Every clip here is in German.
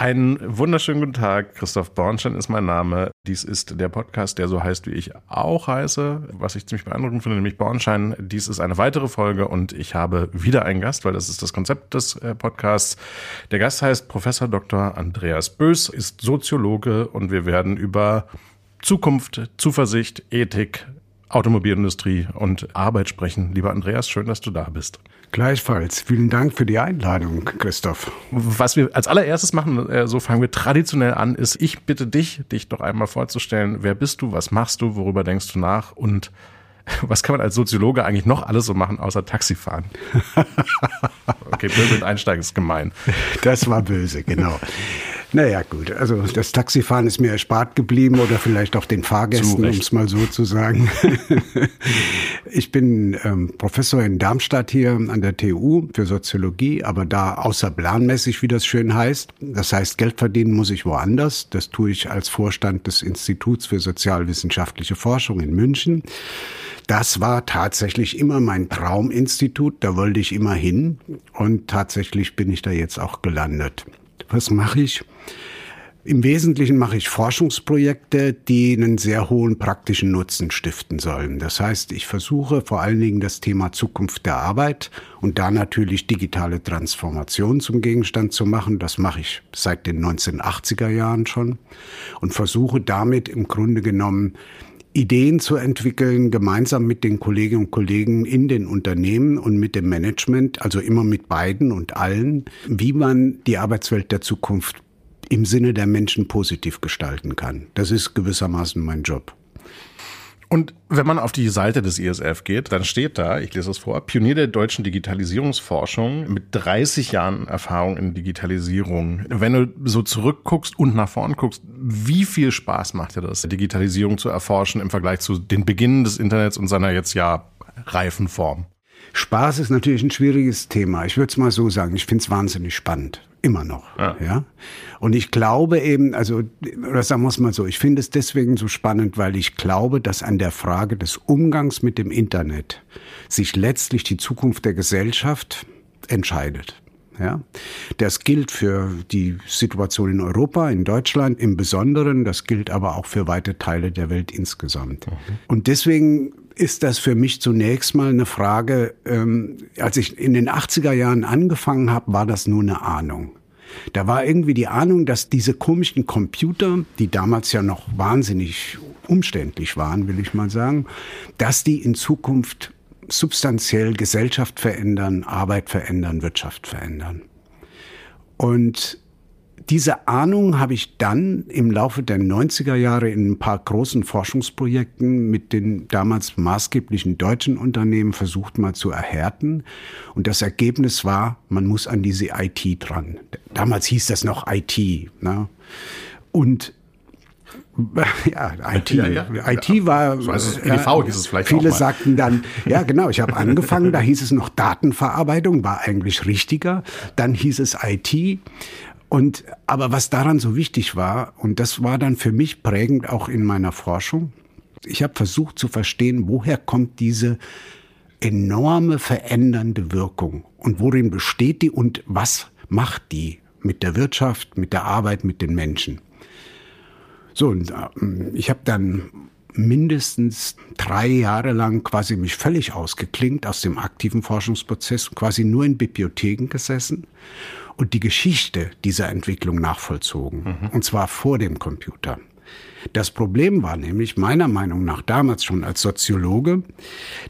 Einen wunderschönen guten Tag. Christoph Bornstein ist mein Name. Dies ist der Podcast, der so heißt, wie ich auch heiße, was ich ziemlich beeindruckend finde, nämlich Bornstein. Dies ist eine weitere Folge und ich habe wieder einen Gast, weil das ist das Konzept des äh, Podcasts. Der Gast heißt Professor Dr. Andreas Bös, ist Soziologe und wir werden über Zukunft, Zuversicht, Ethik, Automobilindustrie und Arbeit sprechen. Lieber Andreas, schön, dass du da bist. Gleichfalls. Vielen Dank für die Einladung, Christoph. Was wir als allererstes machen, äh, so fangen wir traditionell an, ist, ich bitte dich, dich doch einmal vorzustellen. Wer bist du? Was machst du? Worüber denkst du nach? Und was kann man als Soziologe eigentlich noch alles so machen, außer Taxifahren? okay, böse Einsteigen ist gemein. Das war böse, genau. Naja, gut. Also das Taxifahren ist mir erspart geblieben oder vielleicht auch den Fahrgästen, um es mal so zu sagen. ich bin ähm, Professor in Darmstadt hier an der TU für Soziologie, aber da außerplanmäßig, wie das schön heißt. Das heißt, Geld verdienen muss ich woanders. Das tue ich als Vorstand des Instituts für sozialwissenschaftliche Forschung in München. Das war tatsächlich immer mein Trauminstitut, da wollte ich immer hin und tatsächlich bin ich da jetzt auch gelandet. Was mache ich? Im Wesentlichen mache ich Forschungsprojekte, die einen sehr hohen praktischen Nutzen stiften sollen. Das heißt, ich versuche vor allen Dingen das Thema Zukunft der Arbeit und da natürlich digitale Transformation zum Gegenstand zu machen. Das mache ich seit den 1980er Jahren schon und versuche damit im Grunde genommen Ideen zu entwickeln, gemeinsam mit den Kolleginnen und Kollegen in den Unternehmen und mit dem Management, also immer mit beiden und allen, wie man die Arbeitswelt der Zukunft im Sinne der Menschen positiv gestalten kann. Das ist gewissermaßen mein Job. Und wenn man auf die Seite des ISF geht, dann steht da, ich lese es vor, Pionier der deutschen Digitalisierungsforschung mit 30 Jahren Erfahrung in Digitalisierung. Wenn du so zurückguckst und nach vorn guckst, wie viel Spaß macht dir das, Digitalisierung zu erforschen im Vergleich zu den Beginnen des Internets und seiner jetzt ja reifen Form? Spaß ist natürlich ein schwieriges Thema. Ich würde es mal so sagen, ich finde es wahnsinnig spannend. Immer noch. Ja. ja. Und ich glaube eben, also, oder sagen wir es mal so, ich finde es deswegen so spannend, weil ich glaube, dass an der Frage des Umgangs mit dem Internet sich letztlich die Zukunft der Gesellschaft entscheidet. Ja, das gilt für die Situation in Europa, in Deutschland im Besonderen. Das gilt aber auch für weite Teile der Welt insgesamt. Mhm. Und deswegen ist das für mich zunächst mal eine Frage, ähm, als ich in den 80er Jahren angefangen habe, war das nur eine Ahnung. Da war irgendwie die Ahnung, dass diese komischen Computer, die damals ja noch wahnsinnig umständlich waren, will ich mal sagen, dass die in Zukunft substanziell Gesellschaft verändern, Arbeit verändern, Wirtschaft verändern. Und diese Ahnung habe ich dann im Laufe der 90er Jahre in ein paar großen Forschungsprojekten mit den damals maßgeblichen deutschen Unternehmen versucht mal zu erhärten. Und das Ergebnis war, man muss an diese IT dran. Damals hieß das noch IT. Ne? Und ja, IT. Ja, ja. IT war. So heißt es, EDV hieß es vielleicht Viele sagten dann, ja genau, ich habe angefangen, da hieß es noch Datenverarbeitung, war eigentlich richtiger. Dann hieß es IT. Und, aber was daran so wichtig war, und das war dann für mich prägend auch in meiner Forschung, ich habe versucht zu verstehen, woher kommt diese enorme verändernde Wirkung und worin besteht die und was macht die mit der Wirtschaft, mit der Arbeit, mit den Menschen. So, und äh, ich habe dann mindestens drei Jahre lang quasi mich völlig ausgeklingt aus dem aktiven Forschungsprozess, quasi nur in Bibliotheken gesessen und die Geschichte dieser Entwicklung nachvollzogen. Mhm. Und zwar vor dem Computer. Das Problem war nämlich meiner Meinung nach damals schon als Soziologe,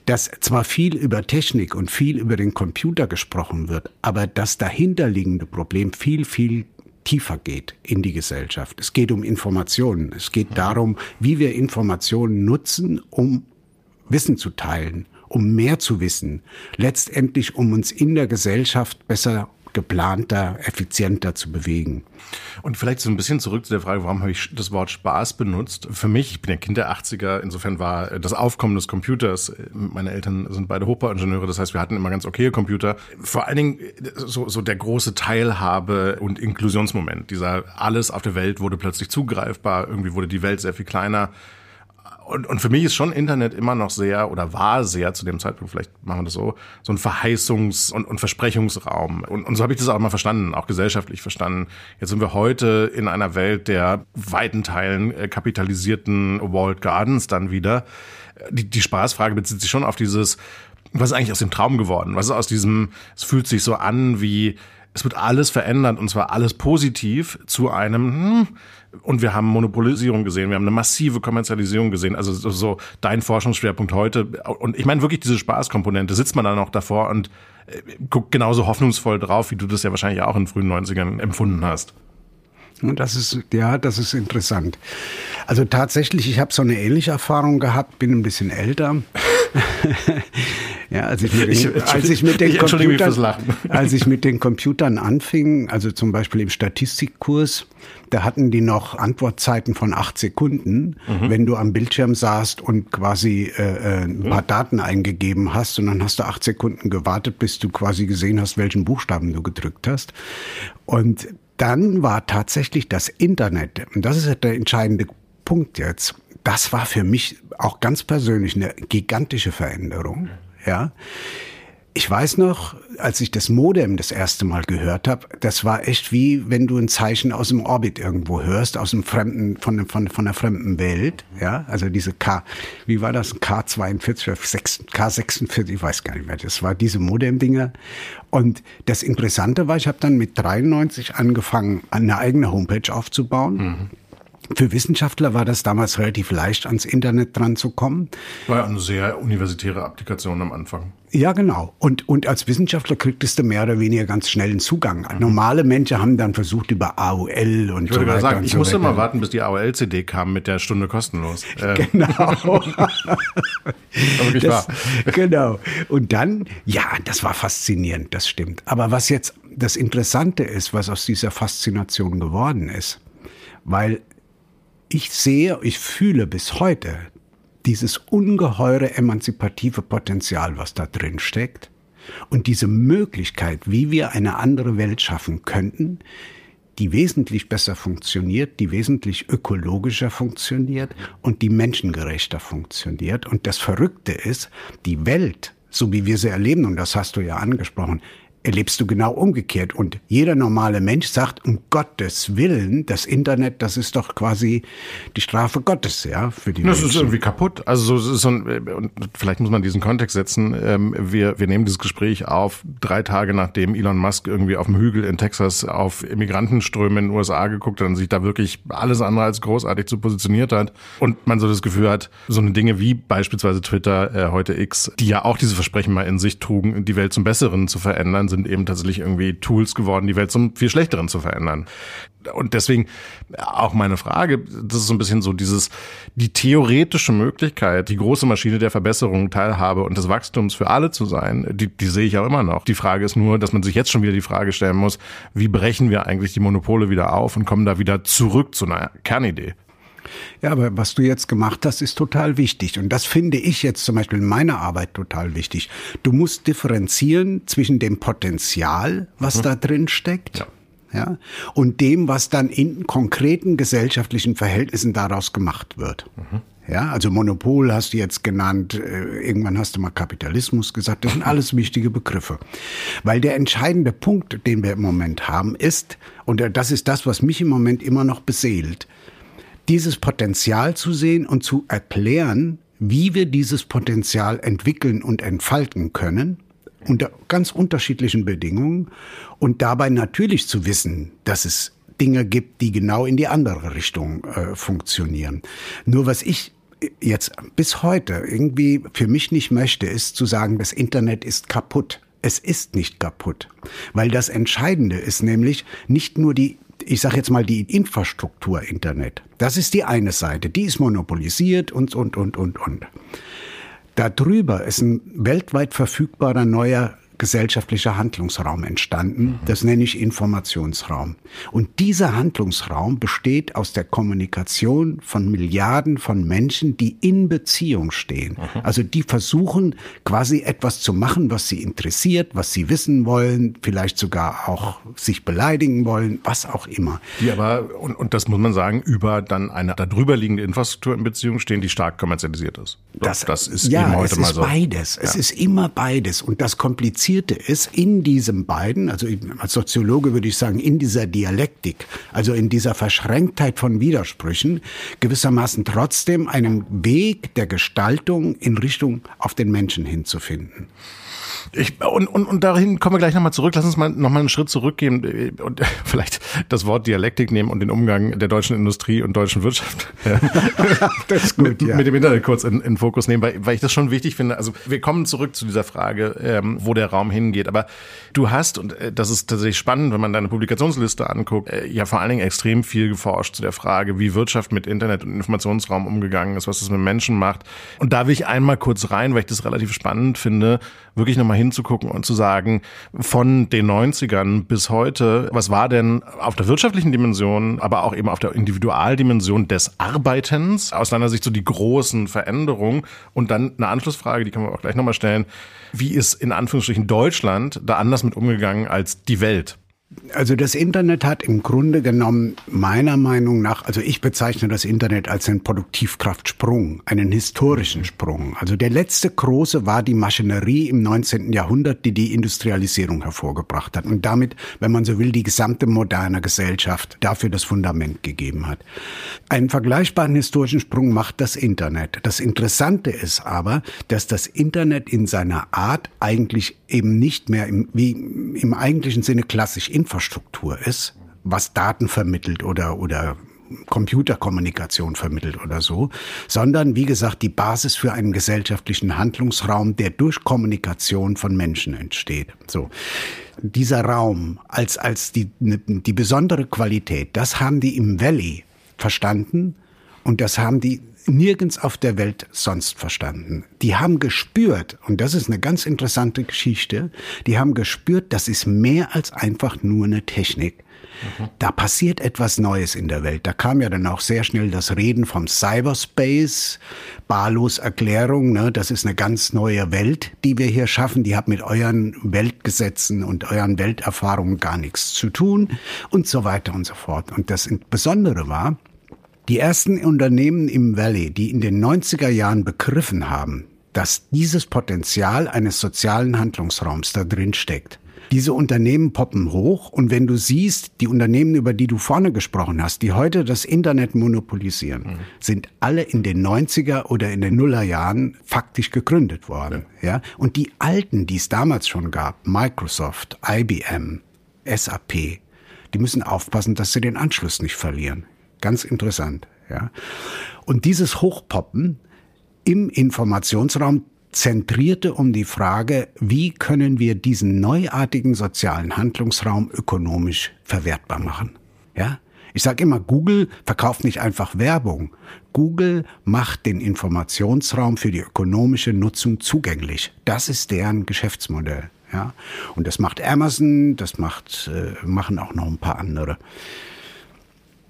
dass zwar viel über Technik und viel über den Computer gesprochen wird, aber das dahinterliegende Problem viel, viel tiefer geht in die Gesellschaft. Es geht um Informationen. Es geht darum, wie wir Informationen nutzen, um Wissen zu teilen, um mehr zu wissen, letztendlich um uns in der Gesellschaft besser geplanter, effizienter zu bewegen. Und vielleicht so ein bisschen zurück zu der Frage, warum habe ich das Wort Spaß benutzt? Für mich, ich bin ja Kind der 80er, insofern war das Aufkommen des Computers, meine Eltern sind beide Hochbauingenieure, das heißt, wir hatten immer ganz okay Computer. Vor allen Dingen so, so der große Teilhabe und Inklusionsmoment. Dieser alles auf der Welt wurde plötzlich zugreifbar, irgendwie wurde die Welt sehr viel kleiner Und, und für mich ist schon Internet immer noch sehr oder war sehr zu dem Zeitpunkt, vielleicht machen wir das so, so ein Verheißungs- und, und Versprechungsraum. Und, und so habe ich das auch immer verstanden, auch gesellschaftlich verstanden. Jetzt sind wir heute in einer Welt der weiten Teilen äh, kapitalisierten Walled Gardens dann wieder. Die, die Spaßfrage bezieht sich schon auf dieses, was ist eigentlich aus dem Traum geworden? Was ist aus diesem, es fühlt sich so an wie, es wird alles verändert und zwar alles positiv zu einem, hm, und wir haben Monopolisierung gesehen, wir haben eine massive Kommerzialisierung gesehen. Also so, dein Forschungsschwerpunkt heute. Und ich meine wirklich diese Spaßkomponente, sitzt man da noch davor und äh, guckt genauso hoffnungsvoll drauf, wie du das ja wahrscheinlich auch in den frühen 90ern empfunden hast. Das ist, ja, das ist interessant. Also tatsächlich, ich habe so eine ähnliche Erfahrung gehabt, bin ein bisschen älter. ja, als ich mit den, ich, als ich mit den ich Computern, als ich mit den Computern anfing, also zum Beispiel im Statistikkurs, da hatten die noch Antwortzeiten von acht Sekunden, mhm. wenn du am Bildschirm saßt und quasi äh, äh ein paar Daten eingegeben hast und dann hast du acht Sekunden gewartet, bis du quasi gesehen hast, welchen Buchstaben du gedrückt hast. Und dann war tatsächlich das Internet, und das ist der entscheidende Punkt jetzt, das war für mich auch ganz persönlich eine gigantische Veränderung. Ja. Ich weiß noch, als ich das Modem das erste Mal gehört habe, das war echt wie, wenn du ein Zeichen aus dem Orbit irgendwo hörst, aus einem fremden, von, von, von fremden Welt. Ja, also diese K, wie war das? K42, K46, ich weiß gar nicht mehr. Das war diese Modem-Dinger. Und das Interessante war, ich habe dann mit 93 angefangen, eine eigene Homepage aufzubauen. Mhm für Wissenschaftler war das damals relativ leicht, ans Internet dran zu kommen. War ja eine sehr universitäre Applikation am Anfang. Ja, genau. Und, und als Wissenschaftler kriegtest du mehr oder weniger ganz schnell einen Zugang. Mhm. Normale Menschen haben dann versucht über AOL und ich so weiter. Sagen, ich so musste weiter. mal warten, bis die AOL-CD kam mit der Stunde kostenlos. Ähm. Genau. das, genau. Und dann, ja, das war faszinierend, das stimmt. Aber was jetzt das Interessante ist, was aus dieser Faszination geworden ist, weil ich sehe, ich fühle bis heute dieses ungeheure emanzipative Potenzial, was da drin steckt und diese Möglichkeit, wie wir eine andere Welt schaffen könnten, die wesentlich besser funktioniert, die wesentlich ökologischer funktioniert und die menschengerechter funktioniert. Und das Verrückte ist, die Welt, so wie wir sie erleben, und das hast du ja angesprochen, erlebst du genau umgekehrt. Und jeder normale Mensch sagt, um Gottes Willen, das Internet, das ist doch quasi die Strafe Gottes, ja, für die Das Menschen. ist irgendwie kaputt. Also so, so ein, und vielleicht muss man diesen Kontext setzen. Ähm, wir, wir nehmen dieses Gespräch auf drei Tage nachdem Elon Musk irgendwie auf dem Hügel in Texas auf Immigrantenströme in den USA geguckt hat und sich da wirklich alles andere als großartig zu positioniert hat. Und man so das Gefühl hat, so eine Dinge wie beispielsweise Twitter, äh, heute X, die ja auch diese Versprechen mal in sich trugen, die Welt zum Besseren zu verändern, sind eben tatsächlich irgendwie Tools geworden, die Welt zum viel Schlechteren zu verändern. Und deswegen auch meine Frage, das ist so ein bisschen so dieses, die theoretische Möglichkeit, die große Maschine der Verbesserung, Teilhabe und des Wachstums für alle zu sein, die, die sehe ich auch immer noch. Die Frage ist nur, dass man sich jetzt schon wieder die Frage stellen muss, wie brechen wir eigentlich die Monopole wieder auf und kommen da wieder zurück zu einer Kernidee? Ja, aber was du jetzt gemacht hast, ist total wichtig. Und das finde ich jetzt zum Beispiel in meiner Arbeit total wichtig. Du musst differenzieren zwischen dem Potenzial, was mhm. da drin steckt. Ja. Ja, und dem, was dann in konkreten gesellschaftlichen Verhältnissen daraus gemacht wird. Mhm. Ja, also Monopol hast du jetzt genannt, äh, irgendwann hast du mal Kapitalismus gesagt, das sind alles wichtige Begriffe. Weil der entscheidende Punkt, den wir im Moment haben, ist, und das ist das, was mich im Moment immer noch beseelt, dieses Potenzial zu sehen und zu erklären, wie wir dieses Potenzial entwickeln und entfalten können unter ganz unterschiedlichen Bedingungen und dabei natürlich zu wissen, dass es Dinge gibt, die genau in die andere Richtung äh, funktionieren. Nur was ich jetzt bis heute irgendwie für mich nicht möchte, ist zu sagen, das Internet ist kaputt. Es ist nicht kaputt, weil das Entscheidende ist nämlich nicht nur die ich sage jetzt mal die Infrastruktur Internet. Das ist die eine Seite, die ist monopolisiert und, und, und, und, und. Darüber ist ein weltweit verfügbarer neuer gesellschaftlicher Handlungsraum entstanden. Das nenne ich Informationsraum. Und dieser Handlungsraum besteht aus der Kommunikation von Milliarden von Menschen, die in Beziehung stehen. Also die versuchen quasi etwas zu machen, was sie interessiert, was sie wissen wollen, vielleicht sogar auch sich beleidigen wollen, was auch immer. Die aber, und, und das muss man sagen, über dann eine darüber liegende Infrastruktur in Beziehung stehen, die stark kommerzialisiert ist. Das, das ist ja, eben heute es ist mal so. beides. Ja. Es ist immer beides. Und das Komplizierte ist, in diesem beiden, also als Soziologe würde ich sagen, in dieser Dialektik, also in dieser Verschränktheit von Widersprüchen, gewissermaßen trotzdem einen Weg der Gestaltung in Richtung auf den Menschen hinzufinden. Ich, und, und, und dahin kommen wir gleich nochmal zurück. Lass uns mal nochmal einen Schritt zurückgehen äh, und vielleicht das Wort Dialektik nehmen und den Umgang der deutschen Industrie und deutschen Wirtschaft das ist gut, mit, ja. mit dem Internet kurz in, in Fokus nehmen, weil, weil ich das schon wichtig finde. Also wir kommen zurück zu dieser Frage, ähm, wo der Raum hingeht. Aber du hast, und äh, das ist tatsächlich spannend, wenn man deine Publikationsliste anguckt, äh, ja vor allen Dingen extrem viel geforscht zu der Frage, wie Wirtschaft mit Internet und Informationsraum umgegangen ist, was das mit Menschen macht. Und da will ich einmal kurz rein, weil ich das relativ spannend finde, wirklich nochmal hinzugucken und zu sagen, von den 90ern bis heute, was war denn auf der wirtschaftlichen Dimension, aber auch eben auf der Individualdimension des Arbeitens aus deiner Sicht so die großen Veränderungen? Und dann eine Anschlussfrage, die können wir auch gleich nochmal stellen. Wie ist in Anführungsstrichen Deutschland da anders mit umgegangen als die Welt? Also das Internet hat im Grunde genommen meiner Meinung nach, also ich bezeichne das Internet als einen Produktivkraftsprung, einen historischen Sprung. Also der letzte große war die Maschinerie im 19. Jahrhundert, die die Industrialisierung hervorgebracht hat und damit, wenn man so will, die gesamte moderne Gesellschaft dafür das Fundament gegeben hat. Einen vergleichbaren historischen Sprung macht das Internet. Das Interessante ist aber, dass das Internet in seiner Art eigentlich eben nicht mehr im, wie im eigentlichen Sinne klassisch Infrastruktur ist, was Daten vermittelt oder, oder Computerkommunikation vermittelt oder so, sondern wie gesagt die Basis für einen gesellschaftlichen Handlungsraum, der durch Kommunikation von Menschen entsteht. So. Dieser Raum als, als die, die besondere Qualität, das haben die im Valley verstanden und das haben die nirgends auf der Welt sonst verstanden. Die haben gespürt, und das ist eine ganz interessante Geschichte, die haben gespürt, das ist mehr als einfach nur eine Technik. Da passiert etwas Neues in der Welt. Da kam ja dann auch sehr schnell das Reden vom Cyberspace, Barlos Erklärung, ne, das ist eine ganz neue Welt, die wir hier schaffen, die hat mit euren Weltgesetzen und euren Welterfahrungen gar nichts zu tun und so weiter und so fort. Und das Besondere war, die ersten Unternehmen im Valley, die in den 90er Jahren begriffen haben, dass dieses Potenzial eines sozialen Handlungsraums da drin steckt. Diese Unternehmen poppen hoch und wenn du siehst, die Unternehmen, über die du vorne gesprochen hast, die heute das Internet monopolisieren, mhm. sind alle in den 90er oder in den Nullerjahren faktisch gegründet worden. Ja. ja. Und die alten, die es damals schon gab, Microsoft, IBM, SAP, die müssen aufpassen, dass sie den Anschluss nicht verlieren. Ganz interessant, ja. Und dieses Hochpoppen im Informationsraum zentrierte um die Frage, wie können wir diesen neuartigen sozialen Handlungsraum ökonomisch verwertbar machen? Ja? Ich sage immer, Google verkauft nicht einfach Werbung. Google macht den Informationsraum für die ökonomische Nutzung zugänglich. Das ist deren Geschäftsmodell. Ja? Und das macht Amazon, das macht, äh, machen auch noch ein paar andere.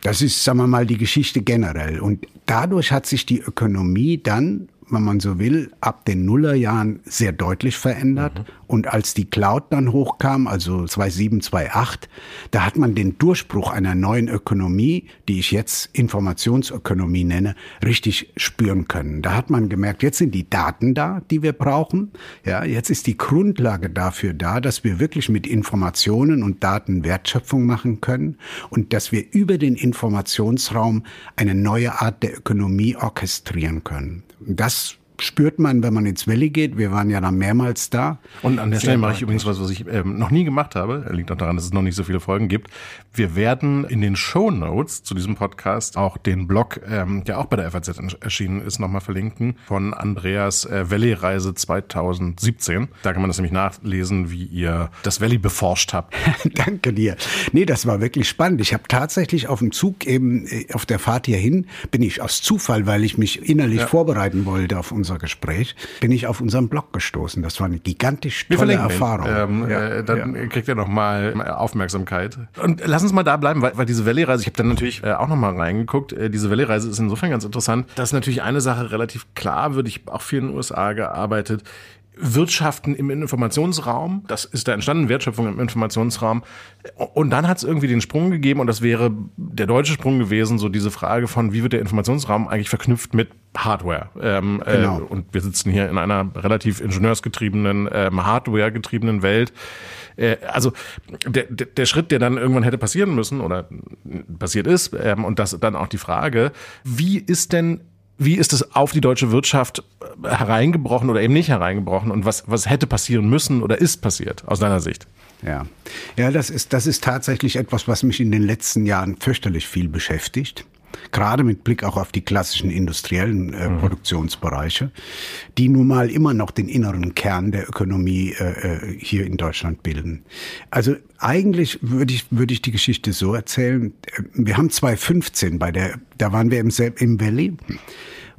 Das ist, sagen wir mal, die Geschichte generell. Und dadurch hat sich die Ökonomie dann wenn man so will, ab den Nullerjahren sehr deutlich verändert. Mhm. Und als die Cloud dann hochkam, also 2007, 2008, da hat man den Durchbruch einer neuen Ökonomie, die ich jetzt Informationsökonomie nenne, richtig spüren können. Da hat man gemerkt, jetzt sind die Daten da, die wir brauchen. Ja, jetzt ist die Grundlage dafür da, dass wir wirklich mit Informationen und Daten Wertschöpfung machen können und dass wir über den Informationsraum eine neue Art der Ökonomie orchestrieren können. Das spürt man, wenn man ins Valley geht. Wir waren ja dann mehrmals da. Und an der Stelle mache ich übrigens was, was ich ähm, noch nie gemacht habe. Liegt auch daran, dass es noch nicht so viele Folgen gibt. Wir werden in den Show Notes zu diesem Podcast auch den Blog, ähm, der auch bei der FAZ erschienen ist, nochmal verlinken von Andreas äh, Valley-Reise 2017. Da kann man das nämlich nachlesen, wie ihr das Valley beforscht habt. Danke dir. Nee, das war wirklich spannend. Ich habe tatsächlich auf dem Zug eben, äh, auf der Fahrt hierhin, bin ich aus Zufall, weil ich mich innerlich ja. vorbereiten wollte auf unser unser Gespräch, bin ich auf unseren Blog gestoßen. Das war eine gigantisch tolle Erfahrung. Ähm, ja, äh, dann ja. kriegt er nochmal Aufmerksamkeit. Und lass uns mal da bleiben, weil, weil diese Valley-Reise, ich habe dann natürlich äh, auch nochmal reingeguckt, äh, diese Valley-Reise ist insofern ganz interessant, dass natürlich eine Sache relativ klar wird. Ich habe auch viel in den USA gearbeitet. Wirtschaften im Informationsraum. Das ist da entstanden, Wertschöpfung im Informationsraum. Und dann hat es irgendwie den Sprung gegeben und das wäre der deutsche Sprung gewesen, so diese Frage von, wie wird der Informationsraum eigentlich verknüpft mit Hardware? Ähm, äh, genau. äh, und wir sitzen hier in einer relativ ingenieursgetriebenen, ähm, Hardware-getriebenen Welt. Äh, also der, der, der Schritt, der dann irgendwann hätte passieren müssen oder passiert ist, ähm, und das dann auch die Frage, wie ist denn wie ist es auf die deutsche Wirtschaft äh, hereingebrochen oder eben nicht hereingebrochen und was, was hätte passieren müssen oder ist passiert aus deiner Sicht? Ja, ja, das ist, das ist tatsächlich etwas, was mich in den letzten Jahren fürchterlich viel beschäftigt. Gerade mit Blick auch auf die klassischen industriellen äh, mhm. Produktionsbereiche, die nun mal immer noch den inneren Kern der Ökonomie äh, äh hier in Deutschland bilden. Also eigentlich würde ich, würde ich die Geschichte so erzählen. Äh, wir haben 2015 bei der, da waren wir im, im Valley.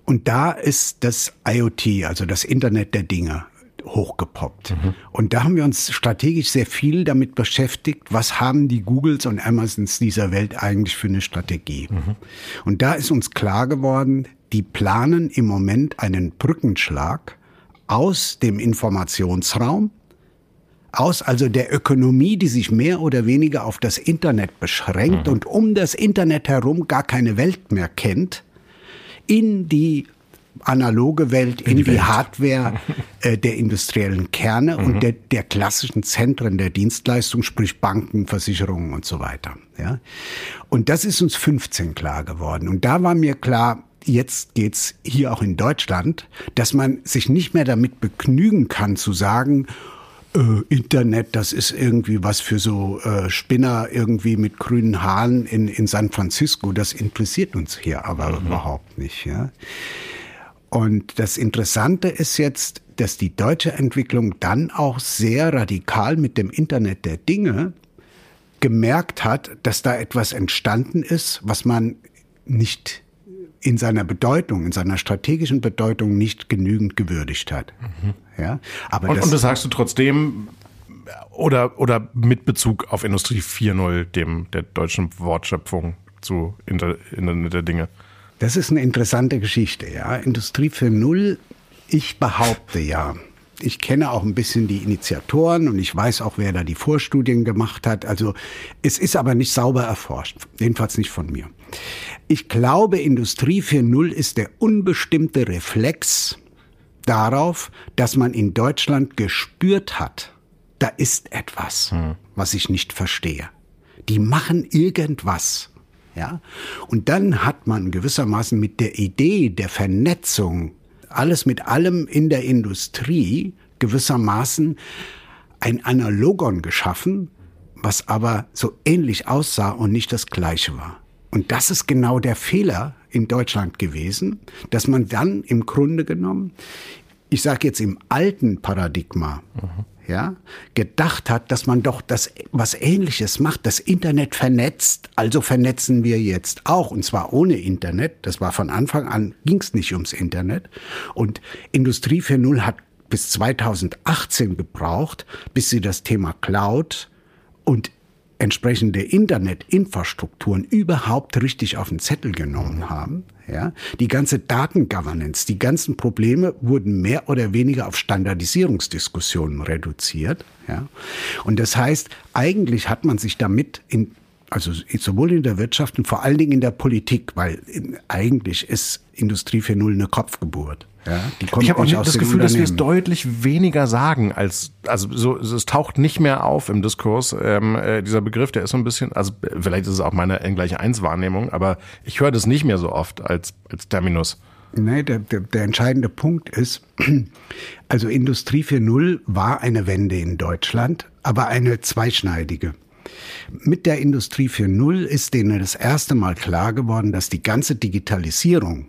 Und da ist das IoT, also das Internet der Dinge, hochgepoppt. Mhm. Und da haben wir uns strategisch sehr viel damit beschäftigt, was haben die Googles und Amazons dieser Welt eigentlich für eine Strategie. Mhm. Und da ist uns klar geworden, die planen im Moment einen Brückenschlag aus dem Informationsraum, aus also der Ökonomie, die sich mehr oder weniger auf das Internet beschränkt mhm. und um das Internet herum gar keine Welt mehr kennt, in die analoge Welt in, in die, die Hardware äh, der industriellen Kerne mhm. und der, der klassischen Zentren der Dienstleistung, sprich Banken, Versicherungen und so weiter. Ja? Und das ist uns 15 klar geworden. Und da war mir klar, jetzt geht's hier auch in Deutschland, dass man sich nicht mehr damit begnügen kann zu sagen, äh, Internet, das ist irgendwie was für so äh, Spinner irgendwie mit grünen Haaren in, in San Francisco. Das interessiert uns hier aber mhm. überhaupt nicht. Ja? Und das Interessante ist jetzt, dass die deutsche Entwicklung dann auch sehr radikal mit dem Internet der Dinge gemerkt hat, dass da etwas entstanden ist, was man nicht in seiner Bedeutung, in seiner strategischen Bedeutung nicht genügend gewürdigt hat. Mhm. Ja, aber und, das, und das sagst du trotzdem oder oder mit Bezug auf Industrie 4.0, dem der deutschen Wortschöpfung zu Internet der Dinge. Das ist eine interessante Geschichte, ja. Industrie 4.0, ich behaupte ja, ich kenne auch ein bisschen die Initiatoren und ich weiß auch, wer da die Vorstudien gemacht hat. Also es ist aber nicht sauber erforscht, jedenfalls nicht von mir. Ich glaube, Industrie 4.0 ist der unbestimmte Reflex darauf, dass man in Deutschland gespürt hat, da ist etwas, hm. was ich nicht verstehe. Die machen irgendwas. Ja? Und dann hat man gewissermaßen mit der Idee der Vernetzung, alles mit allem in der Industrie, gewissermaßen ein Analogon geschaffen, was aber so ähnlich aussah und nicht das gleiche war. Und das ist genau der Fehler in Deutschland gewesen, dass man dann im Grunde genommen, ich sage jetzt im alten Paradigma, mhm ja, gedacht hat, dass man doch das was Ähnliches macht, das Internet vernetzt, also vernetzen wir jetzt auch, und zwar ohne Internet. Das war von Anfang an, ging es nicht ums Internet. Und Industrie 4.0 hat bis 2018 gebraucht, bis sie das Thema Cloud und entsprechende Internetinfrastrukturen überhaupt richtig auf den Zettel genommen haben. Ja, die ganze Datengovernance, die ganzen Probleme wurden mehr oder weniger auf Standardisierungsdiskussionen reduziert. Ja, und das heißt, eigentlich hat man sich damit in also sowohl in der Wirtschaft und vor allen Dingen in der Politik, weil eigentlich ist Industrie 4.0 eine Kopfgeburt. Ja, ich habe auch das Gefühl, dass wir es deutlich weniger sagen als also so es taucht nicht mehr auf im Diskurs ähm, äh, dieser Begriff, der ist so ein bisschen also vielleicht ist es auch meine N gleich eins Wahrnehmung, aber ich höre das nicht mehr so oft als als Terminus. Nee, der, der, der entscheidende Punkt ist, also Industrie 4.0 war eine Wende in Deutschland, aber eine zweischneidige. Mit der Industrie 4.0 ist denen das erste Mal klar geworden, dass die ganze Digitalisierung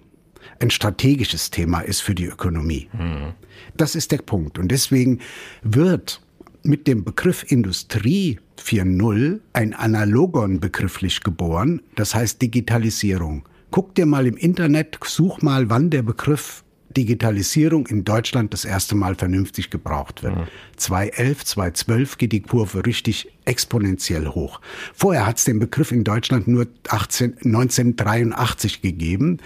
ein strategisches Thema ist für die Ökonomie. Mhm. Das ist der Punkt. Und deswegen wird mit dem Begriff Industrie 4.0 ein Analogon begrifflich geboren, das heißt Digitalisierung. Guck dir mal im Internet, such mal, wann der Begriff Digitalisierung in Deutschland das erste Mal vernünftig gebraucht wird. Mhm. 2011, 2012 geht die Kurve richtig exponentiell hoch. Vorher hat es den Begriff in Deutschland nur 18, 1983 gegeben.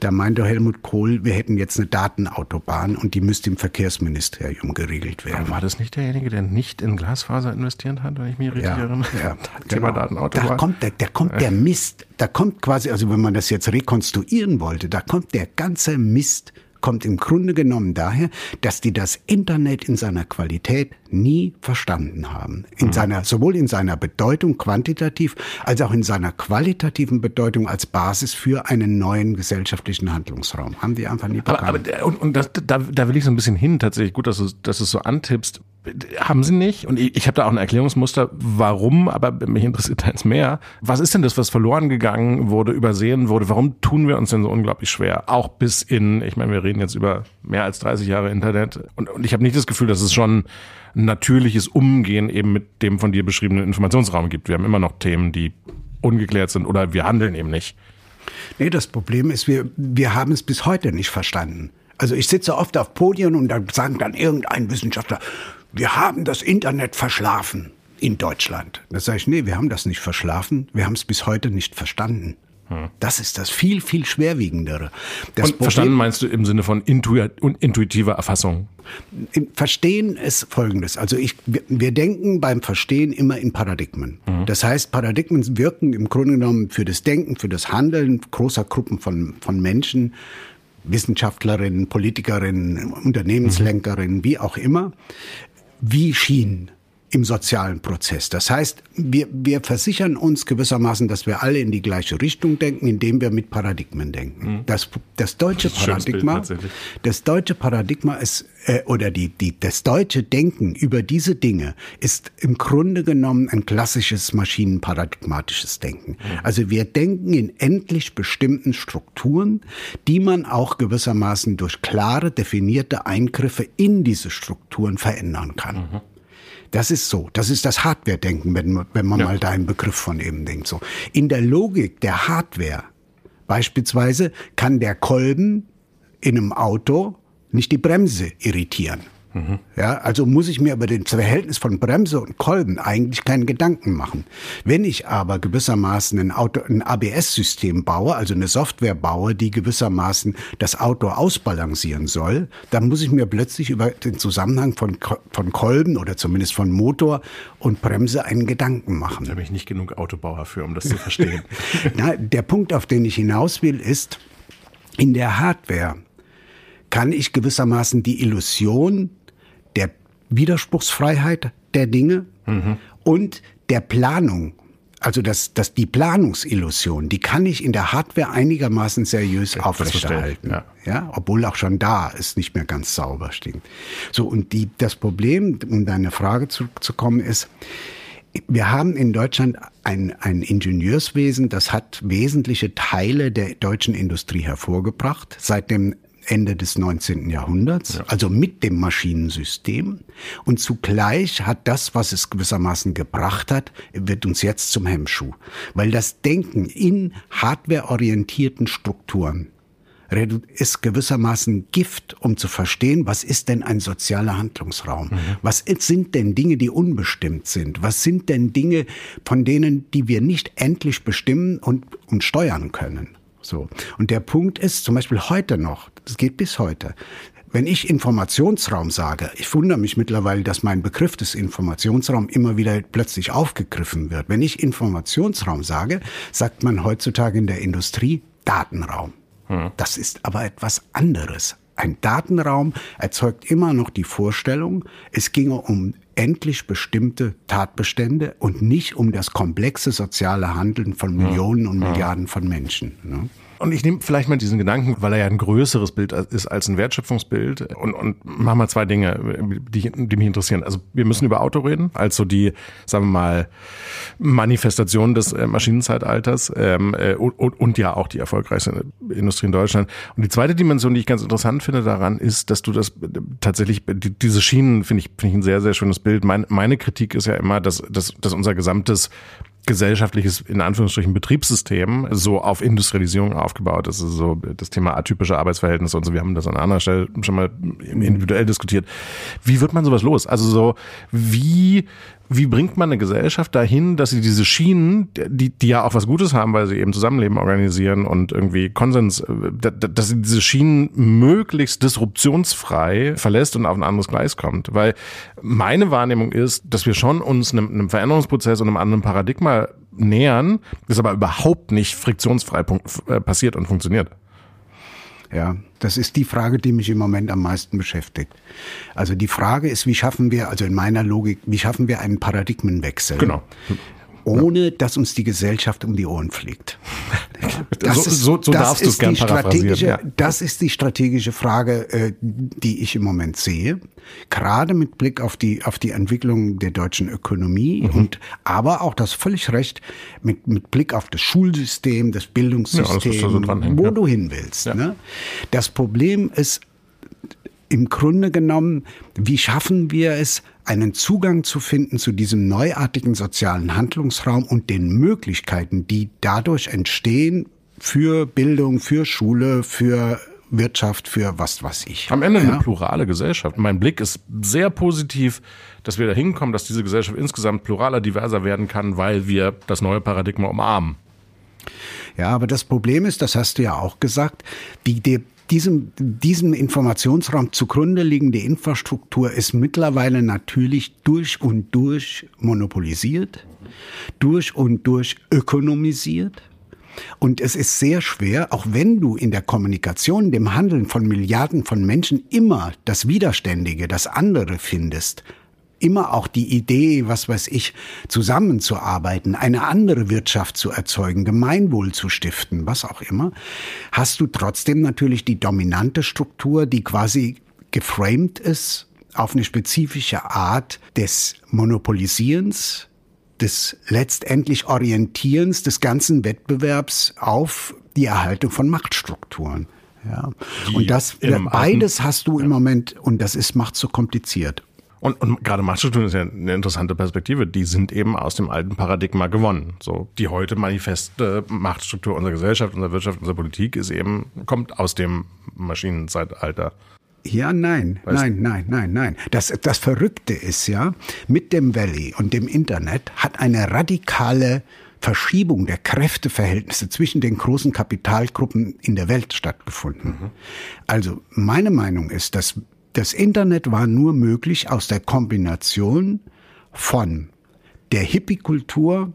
Da meinte Helmut Kohl, wir hätten jetzt eine Datenautobahn und die müsste im Verkehrsministerium geregelt werden. Aber war das nicht derjenige, der nicht in Glasfaser investiert hat, wenn ich mich richtig ja, erinnere? Ja, Thema genau. Datenautobahn. Da kommt, der, der kommt der Mist, da kommt quasi, also wenn man das jetzt rekonstruieren wollte, da kommt der ganze Mist kommt im Grunde genommen daher, dass die das Internet in seiner Qualität nie verstanden haben. In mhm. seiner, sowohl in seiner Bedeutung quantitativ als auch in seiner qualitativen Bedeutung als Basis für einen neuen gesellschaftlichen Handlungsraum. Haben die einfach nie bekannt. Aber, aber und, und das, da, da will ich so ein bisschen hin tatsächlich. Gut, dass du, dass du es so antippst. Haben sie nicht. Und ich, ich habe da auch ein Erklärungsmuster, warum, aber mich interessiert eins mehr. Was ist denn das, was verloren gegangen wurde, übersehen wurde? Warum tun wir uns denn so unglaublich schwer? Auch bis in, ich meine, wir reden jetzt über mehr als 30 Jahre Internet. Und, und ich habe nicht das Gefühl, dass es schon ein natürliches Umgehen eben mit dem von dir beschriebenen Informationsraum gibt. Wir haben immer noch Themen, die ungeklärt sind oder wir handeln eben nicht. Nee, das Problem ist, wir, wir haben es bis heute nicht verstanden. Also ich sitze oft auf Podien und dann sagen dann irgendein Wissenschaftler, wir haben das Internet verschlafen in Deutschland. Da sage ich, nee, wir haben das nicht verschlafen, wir haben es bis heute nicht verstanden. Hm. Das ist das viel, viel schwerwiegendere. Das Und verstanden meinst du im Sinne von intuitiver Erfassung? Verstehen ist folgendes. Also ich, wir denken beim Verstehen immer in Paradigmen. Mhm. Das heißt, Paradigmen wirken im Grunde genommen für das Denken, für das Handeln großer Gruppen von, von Menschen, Wissenschaftlerinnen, Politikerinnen, Unternehmenslenkerinnen, mhm. wie auch immer, wie Schienen im sozialen Prozess. Das heißt, wir, wir versichern uns gewissermaßen, dass wir alle in die gleiche Richtung denken, indem wir mit Paradigmen denken. Mhm. Das, das deutsche das Paradigma, Bild, das deutsche Paradigma ist äh, oder die, die, das deutsche Denken über diese Dinge ist im Grunde genommen ein klassisches maschinenparadigmatisches Denken. Mhm. Also wir denken in endlich bestimmten Strukturen, die man auch gewissermaßen durch klare definierte Eingriffe in diese Strukturen verändern kann. Mhm. Das ist so. Das ist das Hardware-Denken, wenn, wenn man ja. mal deinen Begriff von eben denkt. So. In der Logik der Hardware beispielsweise kann der Kolben in einem Auto nicht die Bremse irritieren. Mhm. Ja, also muss ich mir über das Verhältnis von Bremse und Kolben eigentlich keinen Gedanken machen. Wenn ich aber gewissermaßen ein, Auto, ein ABS-System baue, also eine Software baue, die gewissermaßen das Auto ausbalancieren soll, dann muss ich mir plötzlich über den Zusammenhang von, von Kolben oder zumindest von Motor und Bremse einen Gedanken machen. Da bin ich nicht genug Autobauer für, um das zu verstehen. Na, der Punkt, auf den ich hinaus will, ist, in der Hardware kann ich gewissermaßen die Illusion der Widerspruchsfreiheit der Dinge mhm. und der Planung. Also das, das, die Planungsillusion, die kann ich in der Hardware einigermaßen seriös aufrechterhalten. Ja. ja. obwohl auch schon da es nicht mehr ganz sauber stinkt. So, und die, das Problem, um deine Frage zurückzukommen, ist, wir haben in Deutschland ein, ein Ingenieurswesen, das hat wesentliche Teile der deutschen Industrie hervorgebracht. Seit dem Ende des 19. Jahrhunderts, ja. also mit dem Maschinensystem. Und zugleich hat das, was es gewissermaßen gebracht hat, wird uns jetzt zum Hemmschuh. Weil das Denken in hardwareorientierten Strukturen ist gewissermaßen Gift, um zu verstehen, was ist denn ein sozialer Handlungsraum? Mhm. Was sind denn Dinge, die unbestimmt sind? Was sind denn Dinge, von denen, die wir nicht endlich bestimmen und, und steuern können? So. Und der Punkt ist zum Beispiel heute noch, das geht bis heute, wenn ich Informationsraum sage, ich wundere mich mittlerweile, dass mein Begriff des Informationsraums immer wieder plötzlich aufgegriffen wird. Wenn ich Informationsraum sage, sagt man heutzutage in der Industrie Datenraum. Hm. Das ist aber etwas anderes. Ein Datenraum erzeugt immer noch die Vorstellung, es ginge um endlich bestimmte Tatbestände und nicht um das komplexe soziale Handeln von Millionen und Milliarden von Menschen. Ne? Und ich nehme vielleicht mal diesen Gedanken, weil er ja ein größeres Bild ist als ein Wertschöpfungsbild und, und mach mal zwei Dinge, die, die mich interessieren. Also wir müssen über Auto reden, also die, sagen wir mal, Manifestation des äh, Maschinenzeitalters ähm, äh, und, und, und ja auch die erfolgreichste Industrie in Deutschland. Und die zweite Dimension, die ich ganz interessant finde daran, ist, dass du das tatsächlich, die, diese Schienen finde ich, finde ich ein sehr, sehr schönes Bild. Mein, meine Kritik ist ja immer, dass, dass, dass unser gesamtes gesellschaftliches, in Anführungsstrichen, Betriebssystem so auf Industrialisierung aufgebaut ist. Also so das Thema atypische Arbeitsverhältnisse und so. Wir haben das an anderer Stelle schon mal individuell diskutiert. Wie wird man sowas los? Also so, wie wie bringt man eine Gesellschaft dahin, dass sie diese Schienen, die, die ja auch was Gutes haben, weil sie eben Zusammenleben organisieren und irgendwie Konsens, äh, dass sie diese Schienen möglichst disruptionsfrei verlässt und auf ein anderes Gleis kommt? Weil meine Wahrnehmung ist, dass wir schon uns einem, einem Veränderungsprozess und einem anderen Paradigma nähern, das aber überhaupt nicht friktionsfrei äh, passiert und funktioniert. Ja, das ist die Frage, die mich im Moment am meisten beschäftigt. Also die Frage ist, wie schaffen wir, also in meiner Logik, wie schaffen wir einen Paradigmenwechsel? Genau ohne dass uns die Gesellschaft um die Ohren fliegt. Das so, ist, so, so darfst du es gern strategische, ja. Das ist die strategische Frage, äh, die ich im Moment sehe. Gerade mit Blick auf die, auf die Entwicklung der deutschen Ökonomie mhm. und aber auch das völlig recht mit, mit Blick auf das Schulsystem, das Bildungssystem, ja, so wo ja. du hin willst. Ne? Das Problem ist im Grunde genommen, wie schaffen wir es, einen Zugang zu finden zu diesem neuartigen sozialen Handlungsraum und den Möglichkeiten, die dadurch entstehen für Bildung, für Schule, für Wirtschaft, für was weiß ich. Am Ende ja. eine plurale Gesellschaft. Mein Blick ist sehr positiv, dass wir da hinkommen, dass diese Gesellschaft insgesamt pluraler, diverser werden kann, weil wir das neue Paradigma umarmen. Ja, aber das Problem ist, das hast du ja auch gesagt, die, die diesem, diesem Informationsraum zugrunde liegende Infrastruktur ist mittlerweile natürlich durch und durch monopolisiert, durch und durch ökonomisiert. Und es ist sehr schwer, auch wenn du in der Kommunikation, dem Handeln von Milliarden von Menschen immer das Widerständige, das andere findest, immer auch die Idee, was weiß ich, zusammenzuarbeiten, eine andere Wirtschaft zu erzeugen, Gemeinwohl zu stiften, was auch immer, hast du trotzdem natürlich die dominante Struktur, die quasi geframed ist auf eine spezifische Art des Monopolisierens, des letztendlich Orientierens des ganzen Wettbewerbs auf die Erhaltung von Machtstrukturen. Ja. und das beides hast du im Moment und das ist macht so kompliziert. Und, und gerade Machtstrukturen ist ja eine interessante Perspektive. Die sind eben aus dem alten Paradigma gewonnen. So die heute manifeste Machtstruktur unserer Gesellschaft, unserer Wirtschaft, unserer Politik ist eben kommt aus dem Maschinenzeitalter. Ja, nein, weißt nein, nein, nein, nein. Das, das Verrückte ist ja, mit dem Valley und dem Internet hat eine radikale Verschiebung der Kräfteverhältnisse zwischen den großen Kapitalgruppen in der Welt stattgefunden. Mhm. Also meine Meinung ist, dass das Internet war nur möglich aus der Kombination von der Hippie-Kultur